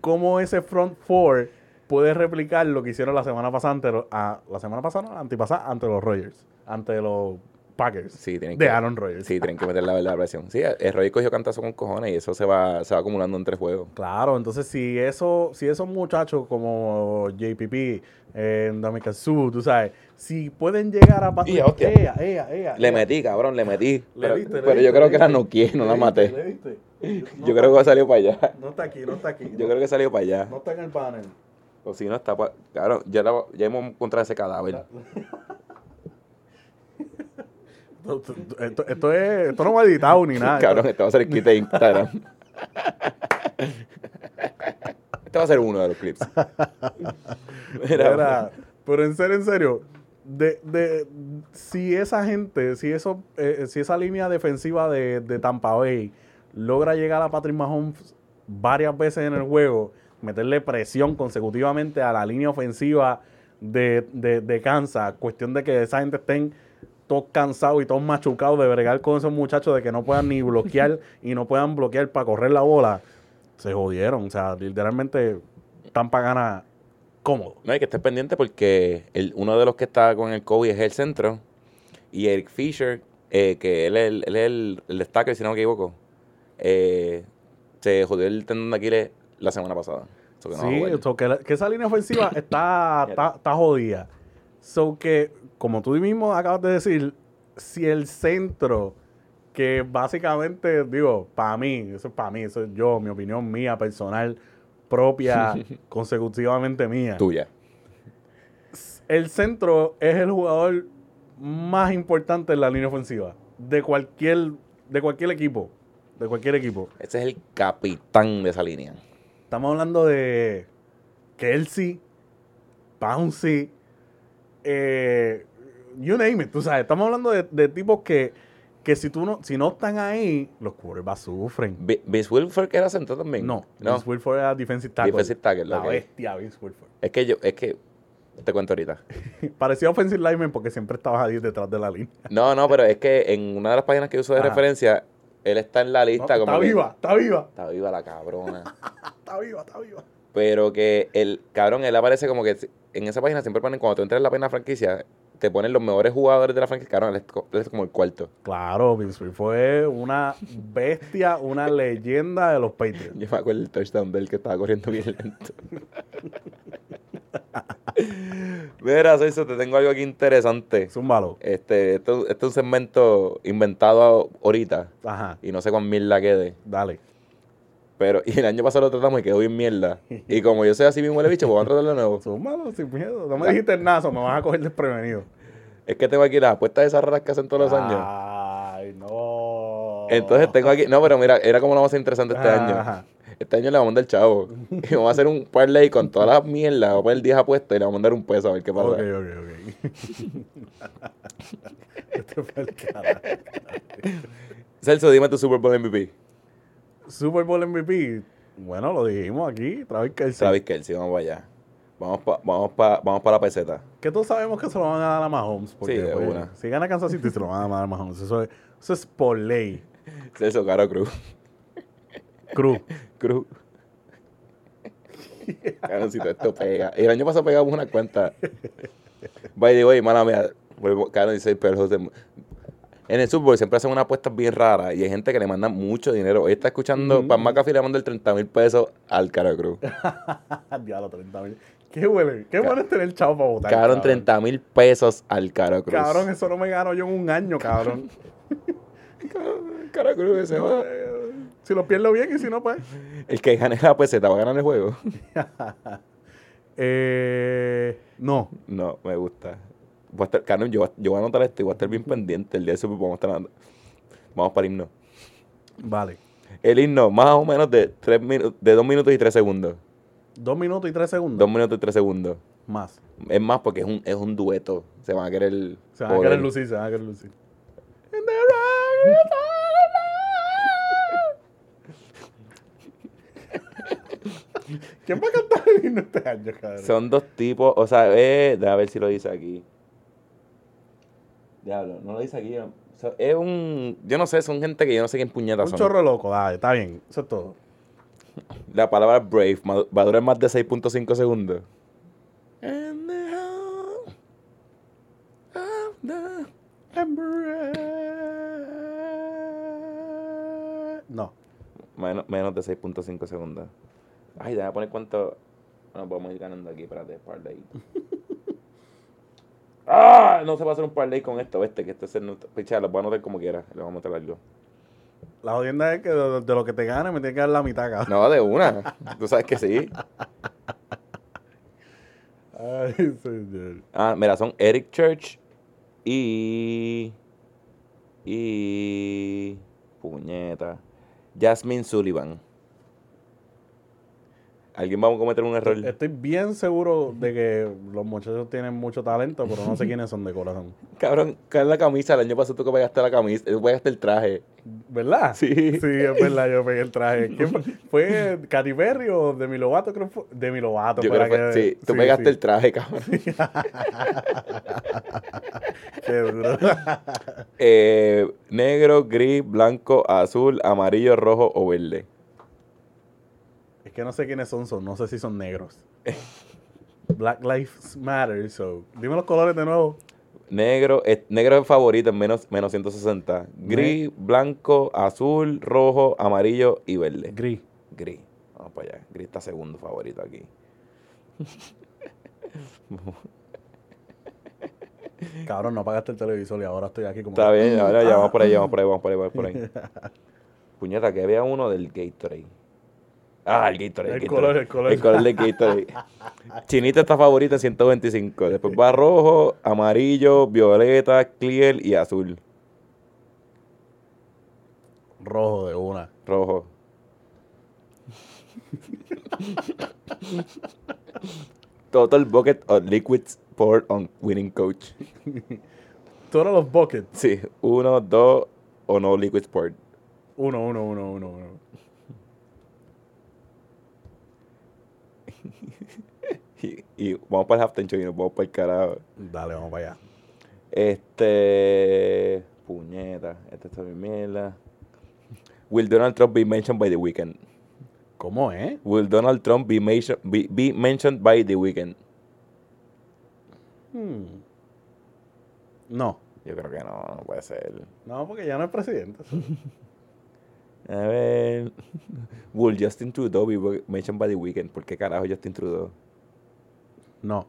cómo ese front four puede replicar lo que hicieron la semana pasada ante los, a- la semana pasada, no, antipasada, ante los Rogers, ante los Packers. Sí, tienen de que- Aaron Rodgers. Sí, tienen que meter la verdad presión. Sí, el Roy cogió cantazo con cojones y eso se va, se va acumulando entre juegos. Claro, entonces si eso, si esos muchachos como JPP, eh, Suh, tú sabes, si pueden llegar a Y, hostia. Ea, ea, ea, Le metí, cabrón, le metí. Le pero diste, le pero yo creo que la noqueé, no Le la maté. le diste. No Yo creo que salió para allá. No está aquí, no está aquí. Yo creo que salió para allá. No está en el panel. O si no, está para... Claro, ya, la- ya hemos encontrado ese cadáver. *laughs* Esto, esto- esto es, esto no va editado ni nada. Cabrón, este va a ser el kit de Instagram. este va a ser uno de los clips. Mira, Mira, pero en serio, en serio, de, de, si esa gente, si eso, eh, si esa línea defensiva de, de Tampa Bay logra llegar a Patrick Mahomes varias veces en el juego, meterle presión consecutivamente a la línea ofensiva de, de, de Kansas, cuestión de que esa gente estén todos cansados y todos machucados de bregar con esos muchachos de que no puedan ni bloquear *laughs* y no puedan bloquear para correr la bola, se jodieron. O sea, literalmente Tampa gana cómodo. No hay que estar pendiente porque el, uno de los que está con el COVID es el centro. Y Eric Fisher, eh, que él es el, él es el, el destaque, si no me equivoco, eh, se jodió el tendón de Aquiles la semana pasada. So que no va a Sí, so que, la- que esa línea ofensiva *coughs* está, está, está jodida. So que, como tú mismo acabas de decir, si el centro, que básicamente, digo, para mí, eso es para mí, eso es yo, mi opinión mía, personal, propia, *laughs* consecutivamente mía. tuya. El centro es el jugador más importante en la línea ofensiva de cualquier, de cualquier equipo. De cualquier equipo. Ese es el capitán de esa línea. Estamos hablando de Kelsey, Pouncy, eh, you name it, tú sabes. Estamos hablando de, de tipos que, que si tú no, si no están ahí, los quarterbacks sufren. Vi- Vince Wilford que era centro también. No, no. Vince Wilford era defensive tackle. Defensive tackle, La ok. bestia Vince Wilford. Es que yo, es que te cuento ahorita. *laughs* Parecía offensive lineman porque siempre estabas ahí detrás de la línea. No, no, pero es que en una de las páginas que uso de Ajá. referencia, él está en la No, lista como está que- viva, está viva, Está viva la cabrona. *laughs* está viva, está viva. Pero que el cabrón, él aparece como que en esa página siempre ponen, cuando tú entras en la página franquicia, te ponen los mejores jugadores de la franquicia. Cabrón, él es, co- él es como el cuarto. Claro, Vince fue una bestia, una leyenda de los Patriots. *laughs* Yo me acuerdo el touchdown de él que estaba corriendo bien lento. *laughs* Mira, Celso, te tengo algo aquí interesante. Zúmbalo. Este, esto, esto es un segmento inventado ahorita Ajá, y no sé cuán mierda quede. dale. Pero, y el año pasado lo tratamos y quedó bien mierda. Y como yo soy así bien huele bicho, pues vamos a tratarlo de nuevo. Zúmbalo sin miedo. No me dijiste nada, me vas a coger desprevenido. Es que tengo aquí las apuestas esas raras que hacen todos los años. Ay, no. Entonces tengo aquí. No, pero mira, era como lo más interesante este Ajá, año. ajá. Este año le vamos a mandar el chavo. Y vamos a hacer un parlay con todas las mierdas. Vamos a poner 10 apuestas y le vamos a mandar un peso a ver qué pasa. Ok, ok, ok. *laughs* Este el. Celso, dime tu Super Bowl MVP. Super Bowl MVP. Bueno, lo dijimos aquí. Travis Kelce. Travis Kelsey, vamos para allá. Vamos para vamos pa, vamos pa la peseta. Que todos sabemos que se lo van a dar a Mahomes. Porque, Sí, de pues, una. Si gana Kansas City, se lo van a dar a Mahomes. Eso es, eso es por ley. *laughs* Caro Cruz. Cruz. *laughs* Cruz. Claro, si todo esto pega. El año pasado pegamos una cuenta. By the way, mala mía. Claro, dice pero. En el Super Bowl siempre hacen unas apuestas bien raras y hay gente que le manda mucho dinero. Hoy está escuchando, Ujú. Pan McAfee le manda el 30 mil pesos al Caro Cruz. *laughs* Diablo, 30 mil. Qué huele. Qué bueno es tener chavo para votar. Cabrón, 30 mil pesos al Caro Cruz. Cabrón, eso no me gano yo en un año, cabrón. *laughs* Caro Cruz, ese va. Si lo pierdo bien y si no, pues. El que gane la peseta va a ganar el juego. *laughs* Eh, no. No, me gusta. Voy a estar, Cabrón, yo, yo voy a anotar esto y voy a estar bien pendiente el día del Super Bowl. Vamos, a estar, vamos para el himno. Vale. El himno, más o menos de, tres de 2 minutos y 3 segundos. Dos minutos y tres segundos. 2 minutos y 3 segundos. Más. Es más porque es un, es un dueto. Se van a querer. Se van a querer lucir, se van a querer lucir. *laughs* ¿Quién va a cantar el himno este año, cabrón? Son dos tipos, o sea, eh, déjame ver si lo dice aquí. Diablo, no lo dice aquí. Es un. Yo no sé, son gente que yo no sé quién puñetas son. Un chorro loco, dale, está bien, eso es todo. La palabra brave va a durar más de 6.5 segundos. And the no. Menos, menos de 6.5 segundos. Ay, déjame poner cuánto. Bueno, podemos ir ganando aquí, espérate, par de ahí. *laughs* ¡Ah! No se va a hacer un parlay con esto, este, que este es el. Picha, lo voy a anotar como quiera. Le vamos a meter algo. La jodienda es que de, de lo que te gane me tiene que dar la mitad, cabrón. No, de una. Tú sabes que sí. *laughs* Ay, señor. Ah, mira, son Eric Church y. Y. Puñeta. Jasmine Sullivan. Alguien va a cometer un error. Estoy bien seguro de que los muchachos tienen mucho talento, pero no sé *laughs* quiénes son de corazón. Cabrón, ¿cuál es la camisa? El año pasado tú que pegaste la camisa, tú pegaste el traje. ¿Verdad? Sí. Sí, es verdad, yo pegué el traje. ¿Quién fue? *laughs* ¿Fue Katy Perry o Demi Lovato? Creo que fue. Demi Lovato. Yo creo que sí, tú pegaste sí. el traje, cabrón. *laughs* Qué duro. Eh, negro, gris, blanco, azul, amarillo, rojo o verde. Que no sé quiénes son, son, no sé si son negros. *laughs* Black Lives Matter, so. Dime los colores de nuevo. Negro, es, negro es favorito en menos, menos 160. Gris, blanco, azul, rojo, amarillo y verde. Gris. Gris. Vamos para allá. Gris está segundo favorito aquí. *laughs* Cabrón, no apagaste el televisor y ahora estoy aquí como. Está bien, ahora ya vamos por ahí, vamos por ahí, vamos por ahí, vamos por ahí. *laughs* Puñeta, que había uno del Gatorade. Ah, el Gatorade. El Gatorade. color, el color. El color del Gatorade. *laughs* Chinita está favorita en 125. Después va rojo, amarillo, violeta, clear y azul. Rojo de una. Rojo. *laughs* Total bucket of liquids poured on winning coach. Todos los buckets. Sí, uno, dos o no liquids poured. Uno, uno, uno, uno, uno. *laughs* Y, y vamos para el halftime show y nos vamos para el carajo. Dale, vamos para allá. Este. Puñeta. Esta está mi mierda. Will Donald Trump be mentioned by the weekend? ¿Cómo, eh? Will Donald Trump be, mention- be, be mentioned by the weekend? Hmm. No. Yo creo que no, no puede ser. No, porque ya no es presidente. *laughs* A ver. *laughs* Will Justin Trudeau be mentioned by the weekend? ¿Por qué carajo Justin Trudeau? No.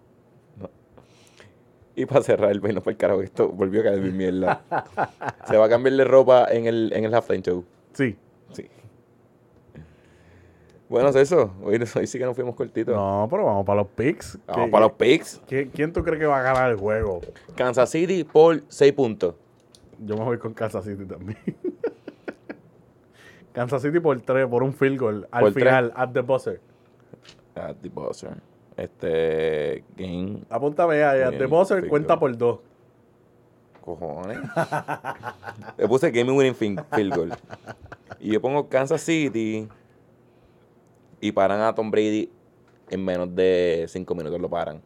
Y para cerrar el vaino para el carajo, que esto volvió a caer mi mierda. *laughs* Se va a cambiar de ropa en el, en el halftime show. Sí. Sí. Bueno, es eso. Hoy, hoy sí que nos fuimos cortitos. No, pero vamos para los picks. Vamos ¿Qué- para los picks. ¿Quién tú crees que va a ganar el juego? Kansas City por 6 puntos. Yo me voy con Kansas City también. *laughs* Kansas City por 3, por un field goal. Al Por tres. final, at the buzzer. At the buzzer. Este. Game. Apúntame ahí, at the buzzer field cuenta goal. por 2. Cojones. Le puse Game Winning Field Goal. Y yo pongo Kansas City. Y paran a Tom Brady en menos de 5 minutos. Lo paran.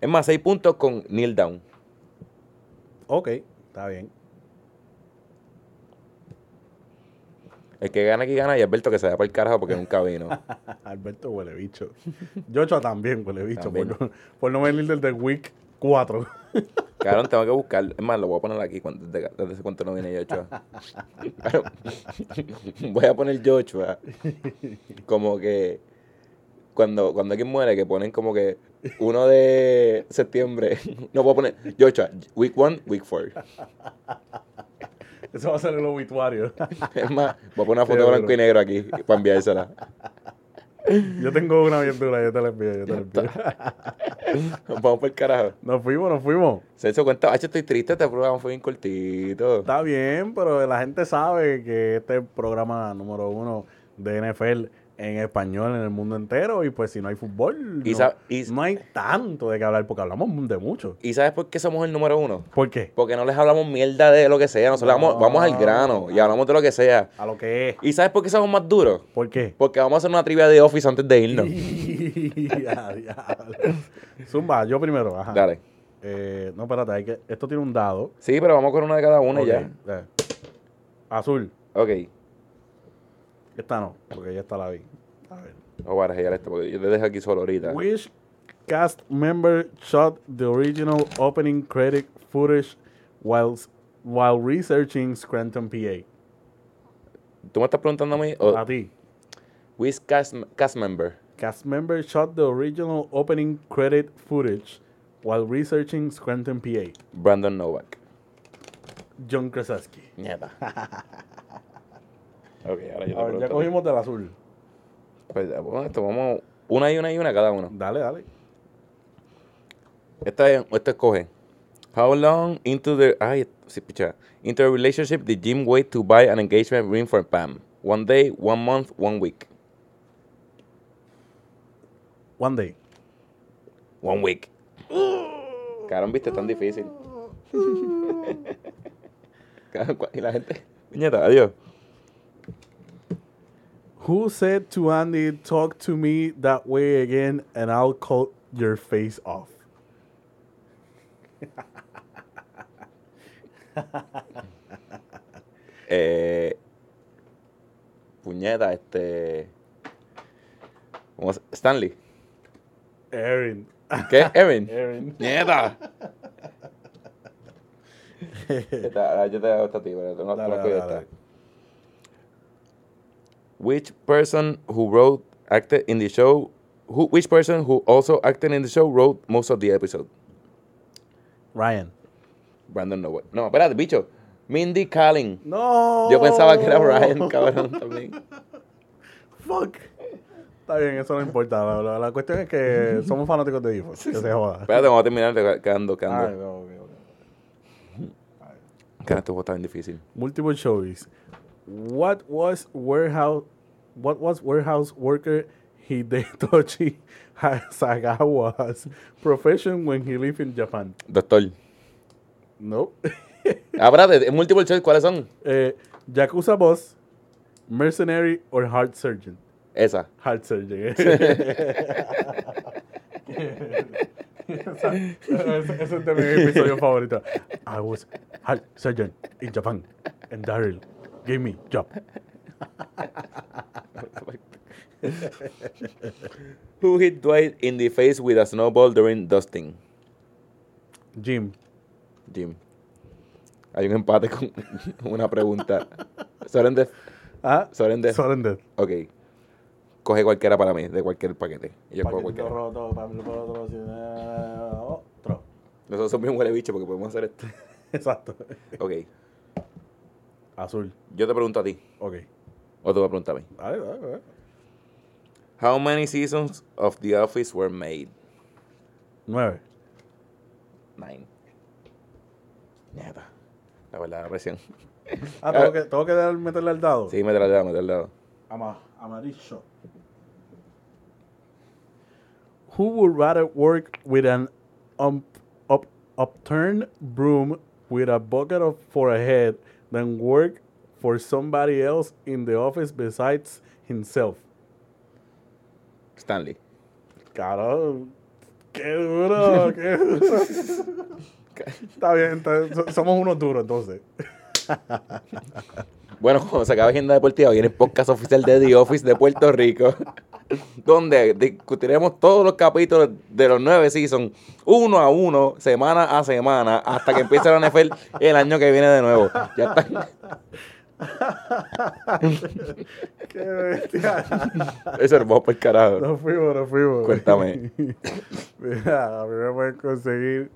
Es más, 6 puntos con Neil Down. Ok, está bien. El que gana aquí gana y Alberto que se da por el carajo porque nunca vino. *laughs* Alberto huele bicho. Joshua también huele bicho. Por También. no, por no venir desde week 4. *laughs* Cabrón, tengo que buscar. Es más, lo voy a poner aquí cuando- desde, desde cuánto no viene. Claro. *laughs* voy a poner Joshua como que cuando, cuando alguien muere, que ponen como que 1 de septiembre. No voy a poner Joshua, week 1, week 4. Eso va a ser el obituario. *laughs* Es más, voy a poner una foto duro. blanco y negro aquí para enviársela. yo tengo una bien dura, yo te la envío, yo te la envío. *laughs* Vamos por el carajo. Nos fuimos, nos fuimos. Se hizo cuenta, "Acho, estoy triste, este programa fue bien cortito. Está bien, pero la gente sabe que este es el programa número uno de NFL en español en el mundo entero. Y pues si no hay fútbol, Y no, sa- y- no hay tanto de qué hablar, porque hablamos de mucho. ¿Y sabes por qué somos el número uno? ¿Por qué? Porque no les hablamos mierda de lo que sea, nosotros No. vamos, vamos al grano y hablamos de lo que sea. A lo que es. ¿Y sabes por qué somos más duros? ¿Por qué? Porque vamos a hacer una trivia de Office antes de irnos. Ya. *laughs* *laughs* Zumba, yo primero. Ajá. Dale. Eh, no, espérate, hay que, esto tiene un dado. Sí, pero vamos con una de cada una ya. eh. Azul. Ok. Esta no, porque ya está la vi. A ver. Vamos a barajar esto porque yo te dejo aquí solo ahorita. Which cast member shot the original opening credit footage while, while researching Scranton, PA? ¿Tú me estás preguntando a mí? o- A ti. which cast, cast member? Cast member shot the original opening credit footage while researching Scranton, PA. Brandon Novak. John Krasinski. Nieta. *laughs* ok, ahora yo te A ver, ya cogimos del azul. Pues, bueno, esto vamos una y una y una cada uno. Dale, dale. Esta es, esta escoge. How long into the ay, sí, picha. into the relationship did Jim wait to buy an engagement ring for Pam? One day, one month, one week. One day. One week. Cabrón, viste, tan difícil. *laughs* Y la gente. Niñeta, adiós. Who said to Andy, talk to me that way again and I'll cut your face off? *laughs* Eh, puñeta, este. ¿Cómo se- Stanley. Aaron. ¿Qué? Evan. Aaron. ¡Nieta! Ah, yo te hago esta a ti, pero tengo Dale, la dale, tuya dale. Which person who wrote, acted in the show, who, which person who also acted in the show wrote most of the episode? Ryan. Brandon Novak. No, espérate, bicho. Mindy Kaling. No. Yo pensaba que era Ryan, cabrón, también. *laughs* Fuck. Está bien, eso no importa. La, la- la cuestión es que somos fanáticos de Ifo. Que se joda. Espérate, vamos a terminar de- quedando, Ay, quedando. no, ok, ok. Quedando, juego está bien difícil. Multiple choice. What was warehouse? What was warehouse worker Hidetoshi Sagawa's profession when he lived in Japan? Doctor. Nope. *laughs* Ah, espérate, en multiple choice, ¿cuáles son? Eh, Yakuza boss, mercenary, or heart surgeon. Esa. Heart surgeon. *laughs* ese, es de mi episodio favorito. I was heart surgeon in Japan, and Daryl gave me job. *laughs* Who hit Dwight in the face with a snowball during dusting? Jim. Jim. Hay un empate con *laughs* una pregunta. Soren Death. Ah, Soren Death. Death. Ok. Coge cualquiera para mí, de cualquier paquete. Y yo cojo Paquetito cualquiera. roto, otro. Nosotros somos bien huele bicho porque podemos hacer esto. *laughs* Exacto. Ok. Azul. Yo te pregunto a ti. Ok. O me preguntas a mí. Dale, dale, dale. How many seasons of The Office were made? Nueve. Nine. Mierda. La verdad, la presión. *laughs* Ah, tengo que, *laughs* tengo que dar- meterle al dado. Sí, me te la dedo, me te la dedo. Ama, amarillo. Who would rather work with an um, up, upturned broom with a bucket of, for a head than work for somebody else in the office besides himself? Stanley. Caro, qué duro, qué duro. *laughs* Está bien, so- somos unos duros entonces. *laughs* Bueno, *laughs* cuando se acabe Agenda Deportiva, viene el podcast oficial de The Office de Puerto Rico, *laughs* donde discutiremos todos los capítulos de los nueve seasons, uno a uno, semana a semana, hasta que empiece la NFL el año que viene de nuevo. Ya está. *laughs* Qué bestia. Eso es por el carajo. Nos fuimos, nos fuimos. Cuéntame. Mira, a mí me pueden conseguir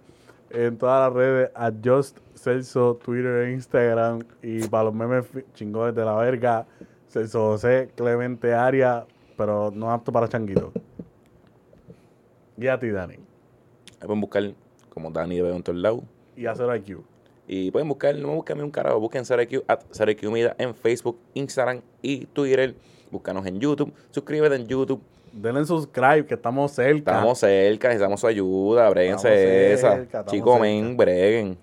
en todas las redes a Just Celso, Twitter e Instagram. Y para los memes chingones de la verga, Celso José, Clemente Aria, pero no apto para changuito. Y a ti, Dani. Ahí pueden buscar como Dani de en todos lados. Y a Cero IQ. Y pueden buscar, no busquen un carajo, busquen CereQ, at CereQ Media en Facebook, Instagram y Twitter. Búscanos en YouTube, suscríbete en YouTube. Denle subscribe, que estamos cerca. Estamos cerca, necesitamos su ayuda, bréguense Estamos esa. Chicos, men, breguen.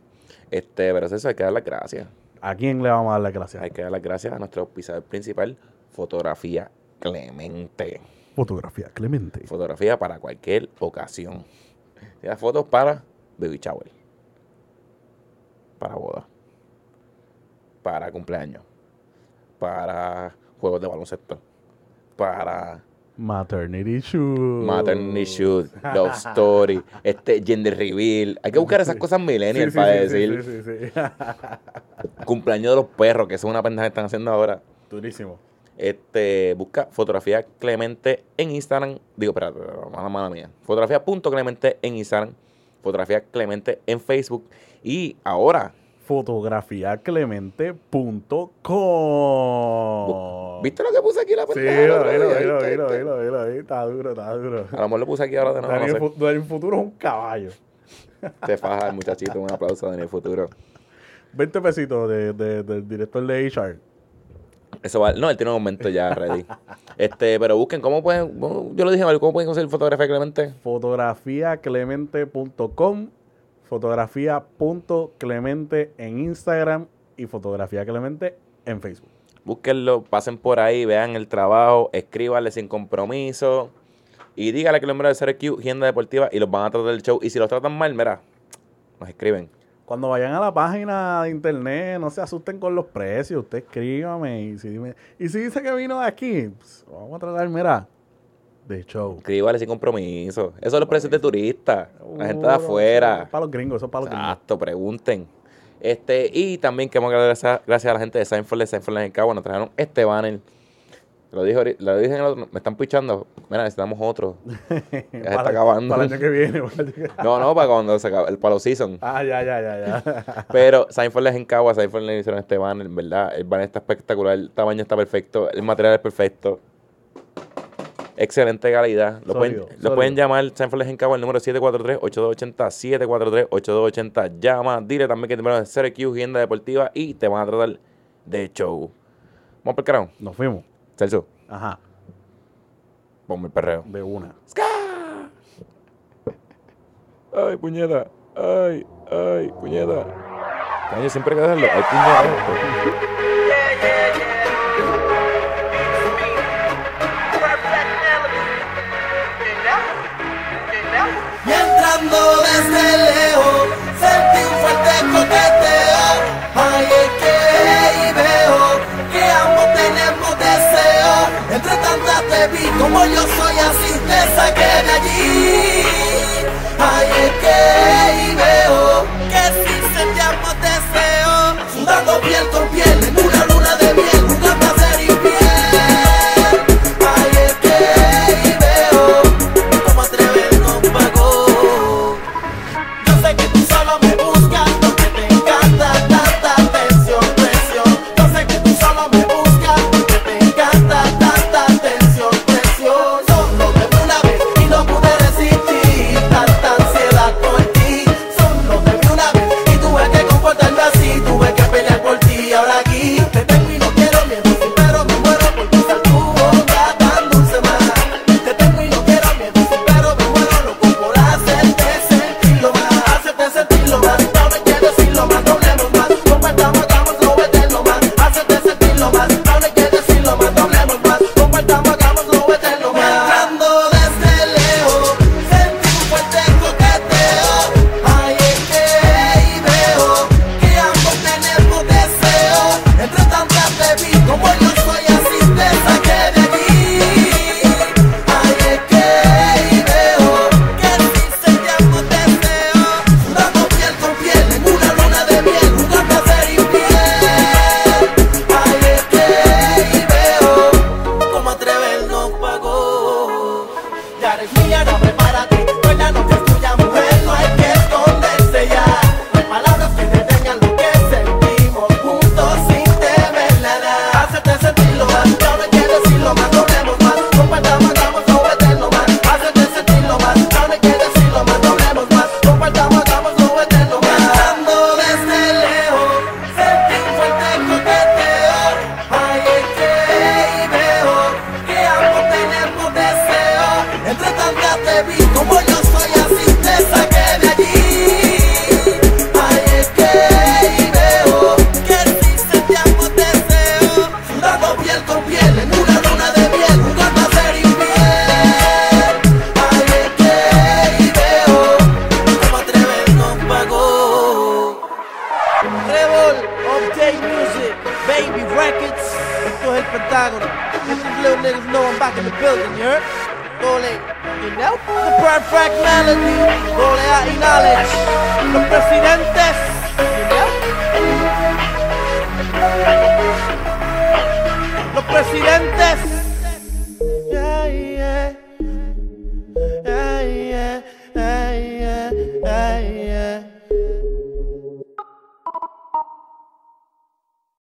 Este, pero eso hay que dar las gracias. ¿A quién le vamos a dar las gracias? Hay que dar las gracias a nuestro auspiciador principal, Fotografía Clemente. Fotografía, Clemente. Fotografía para cualquier ocasión. Tira fotos para baby shower. Para boda. Para cumpleaños. Para juegos de baloncesto. Para Maternity shoot. maternity shoot, love story, este gender reveal. Hay que buscar esas cosas millennial Sí, sí, para sí, decir sí, sí, sí. *laughs* cumpleaños de los perros, que eso es una pendeja que están haciendo ahora. Durísimo. Este, busca fotografía Clemente en Instagram. Digo, espera, mala, mala mía. Fotografía.clemente en Instagram. Fotografía Clemente en Facebook. Y ahora, fotografiaclemente.com. ¿viste lo que puse aquí la Sí, pantalla? vi, ¿Viste? lo vi, lo vi. Está duro, está duro. A lo mejor lo puse aquí ahora de nuevo. No Daniel, sé. Daniel Futuro es un caballo. Te faja el muchachito. Un aplauso a Daniel Futuro. 20 pesitos de, de- del director de HR. Eso va, no, él tiene un aumento ya ready. *laughs* este, pero busquen cómo pueden, yo lo dije, ¿cómo pueden conseguir fotografía Clemente? fotografiaclemente.com, fotografía.clemente en Instagram y fotografía clemente en Facebook. Búsquenlo, pasen por ahí, vean el trabajo, escríbanle sin compromiso y dígale que el nombre de CRQ, Agenda Deportiva y los van a tratar del show. Y si los tratan mal, mira, nos escriben. Cuando vayan a la página de internet, no se asusten con los precios. Usted escríbame y si, dime- y si dice que vino de aquí, pues, vamos a tratar, mira, de show. Escríbale sin compromiso. Eso es los precios de turistas, la gente de afuera. Para los gringos, eso es para los gringos. Exacto, pregunten. Este, y también queremos dar gracias, a la gente de Seinfeld, de Seinfeld en Cabo, nos trajeron este banner. Lo dije, ahorita- lo dije en el otro, me están pichando. Mira, necesitamos otro. *laughs* Ya se está acabando. Para el año que viene. No, no, para cuando se acabe, el palo season. Ah, ya, ya, ya, ya. *laughs* Pero Seinfeld es en Cagua, Seinfeld le hicieron este banner, en verdad. El banner está espectacular, el tamaño está perfecto, el material es perfecto. Excelente calidad. Lo, Sólido, pueden, lo sólido. pueden llamar en Cagua, el número 743-8280, 743-8280. Llama, dile también que te van a hacer Agenda Deportiva y te van a tratar de show. Vamos por el carajo. Nos fuimos. Celso, Ajá, ponme el perreo. de una. Ay, puñeta. Ay, ay, puñeta. Siempre hay que dejarlo. Ay, puñeta. Como yo soy, así te saqué de allí. Ay, es que ahí veo que sí sentíamos deseo. Sudando piel con piel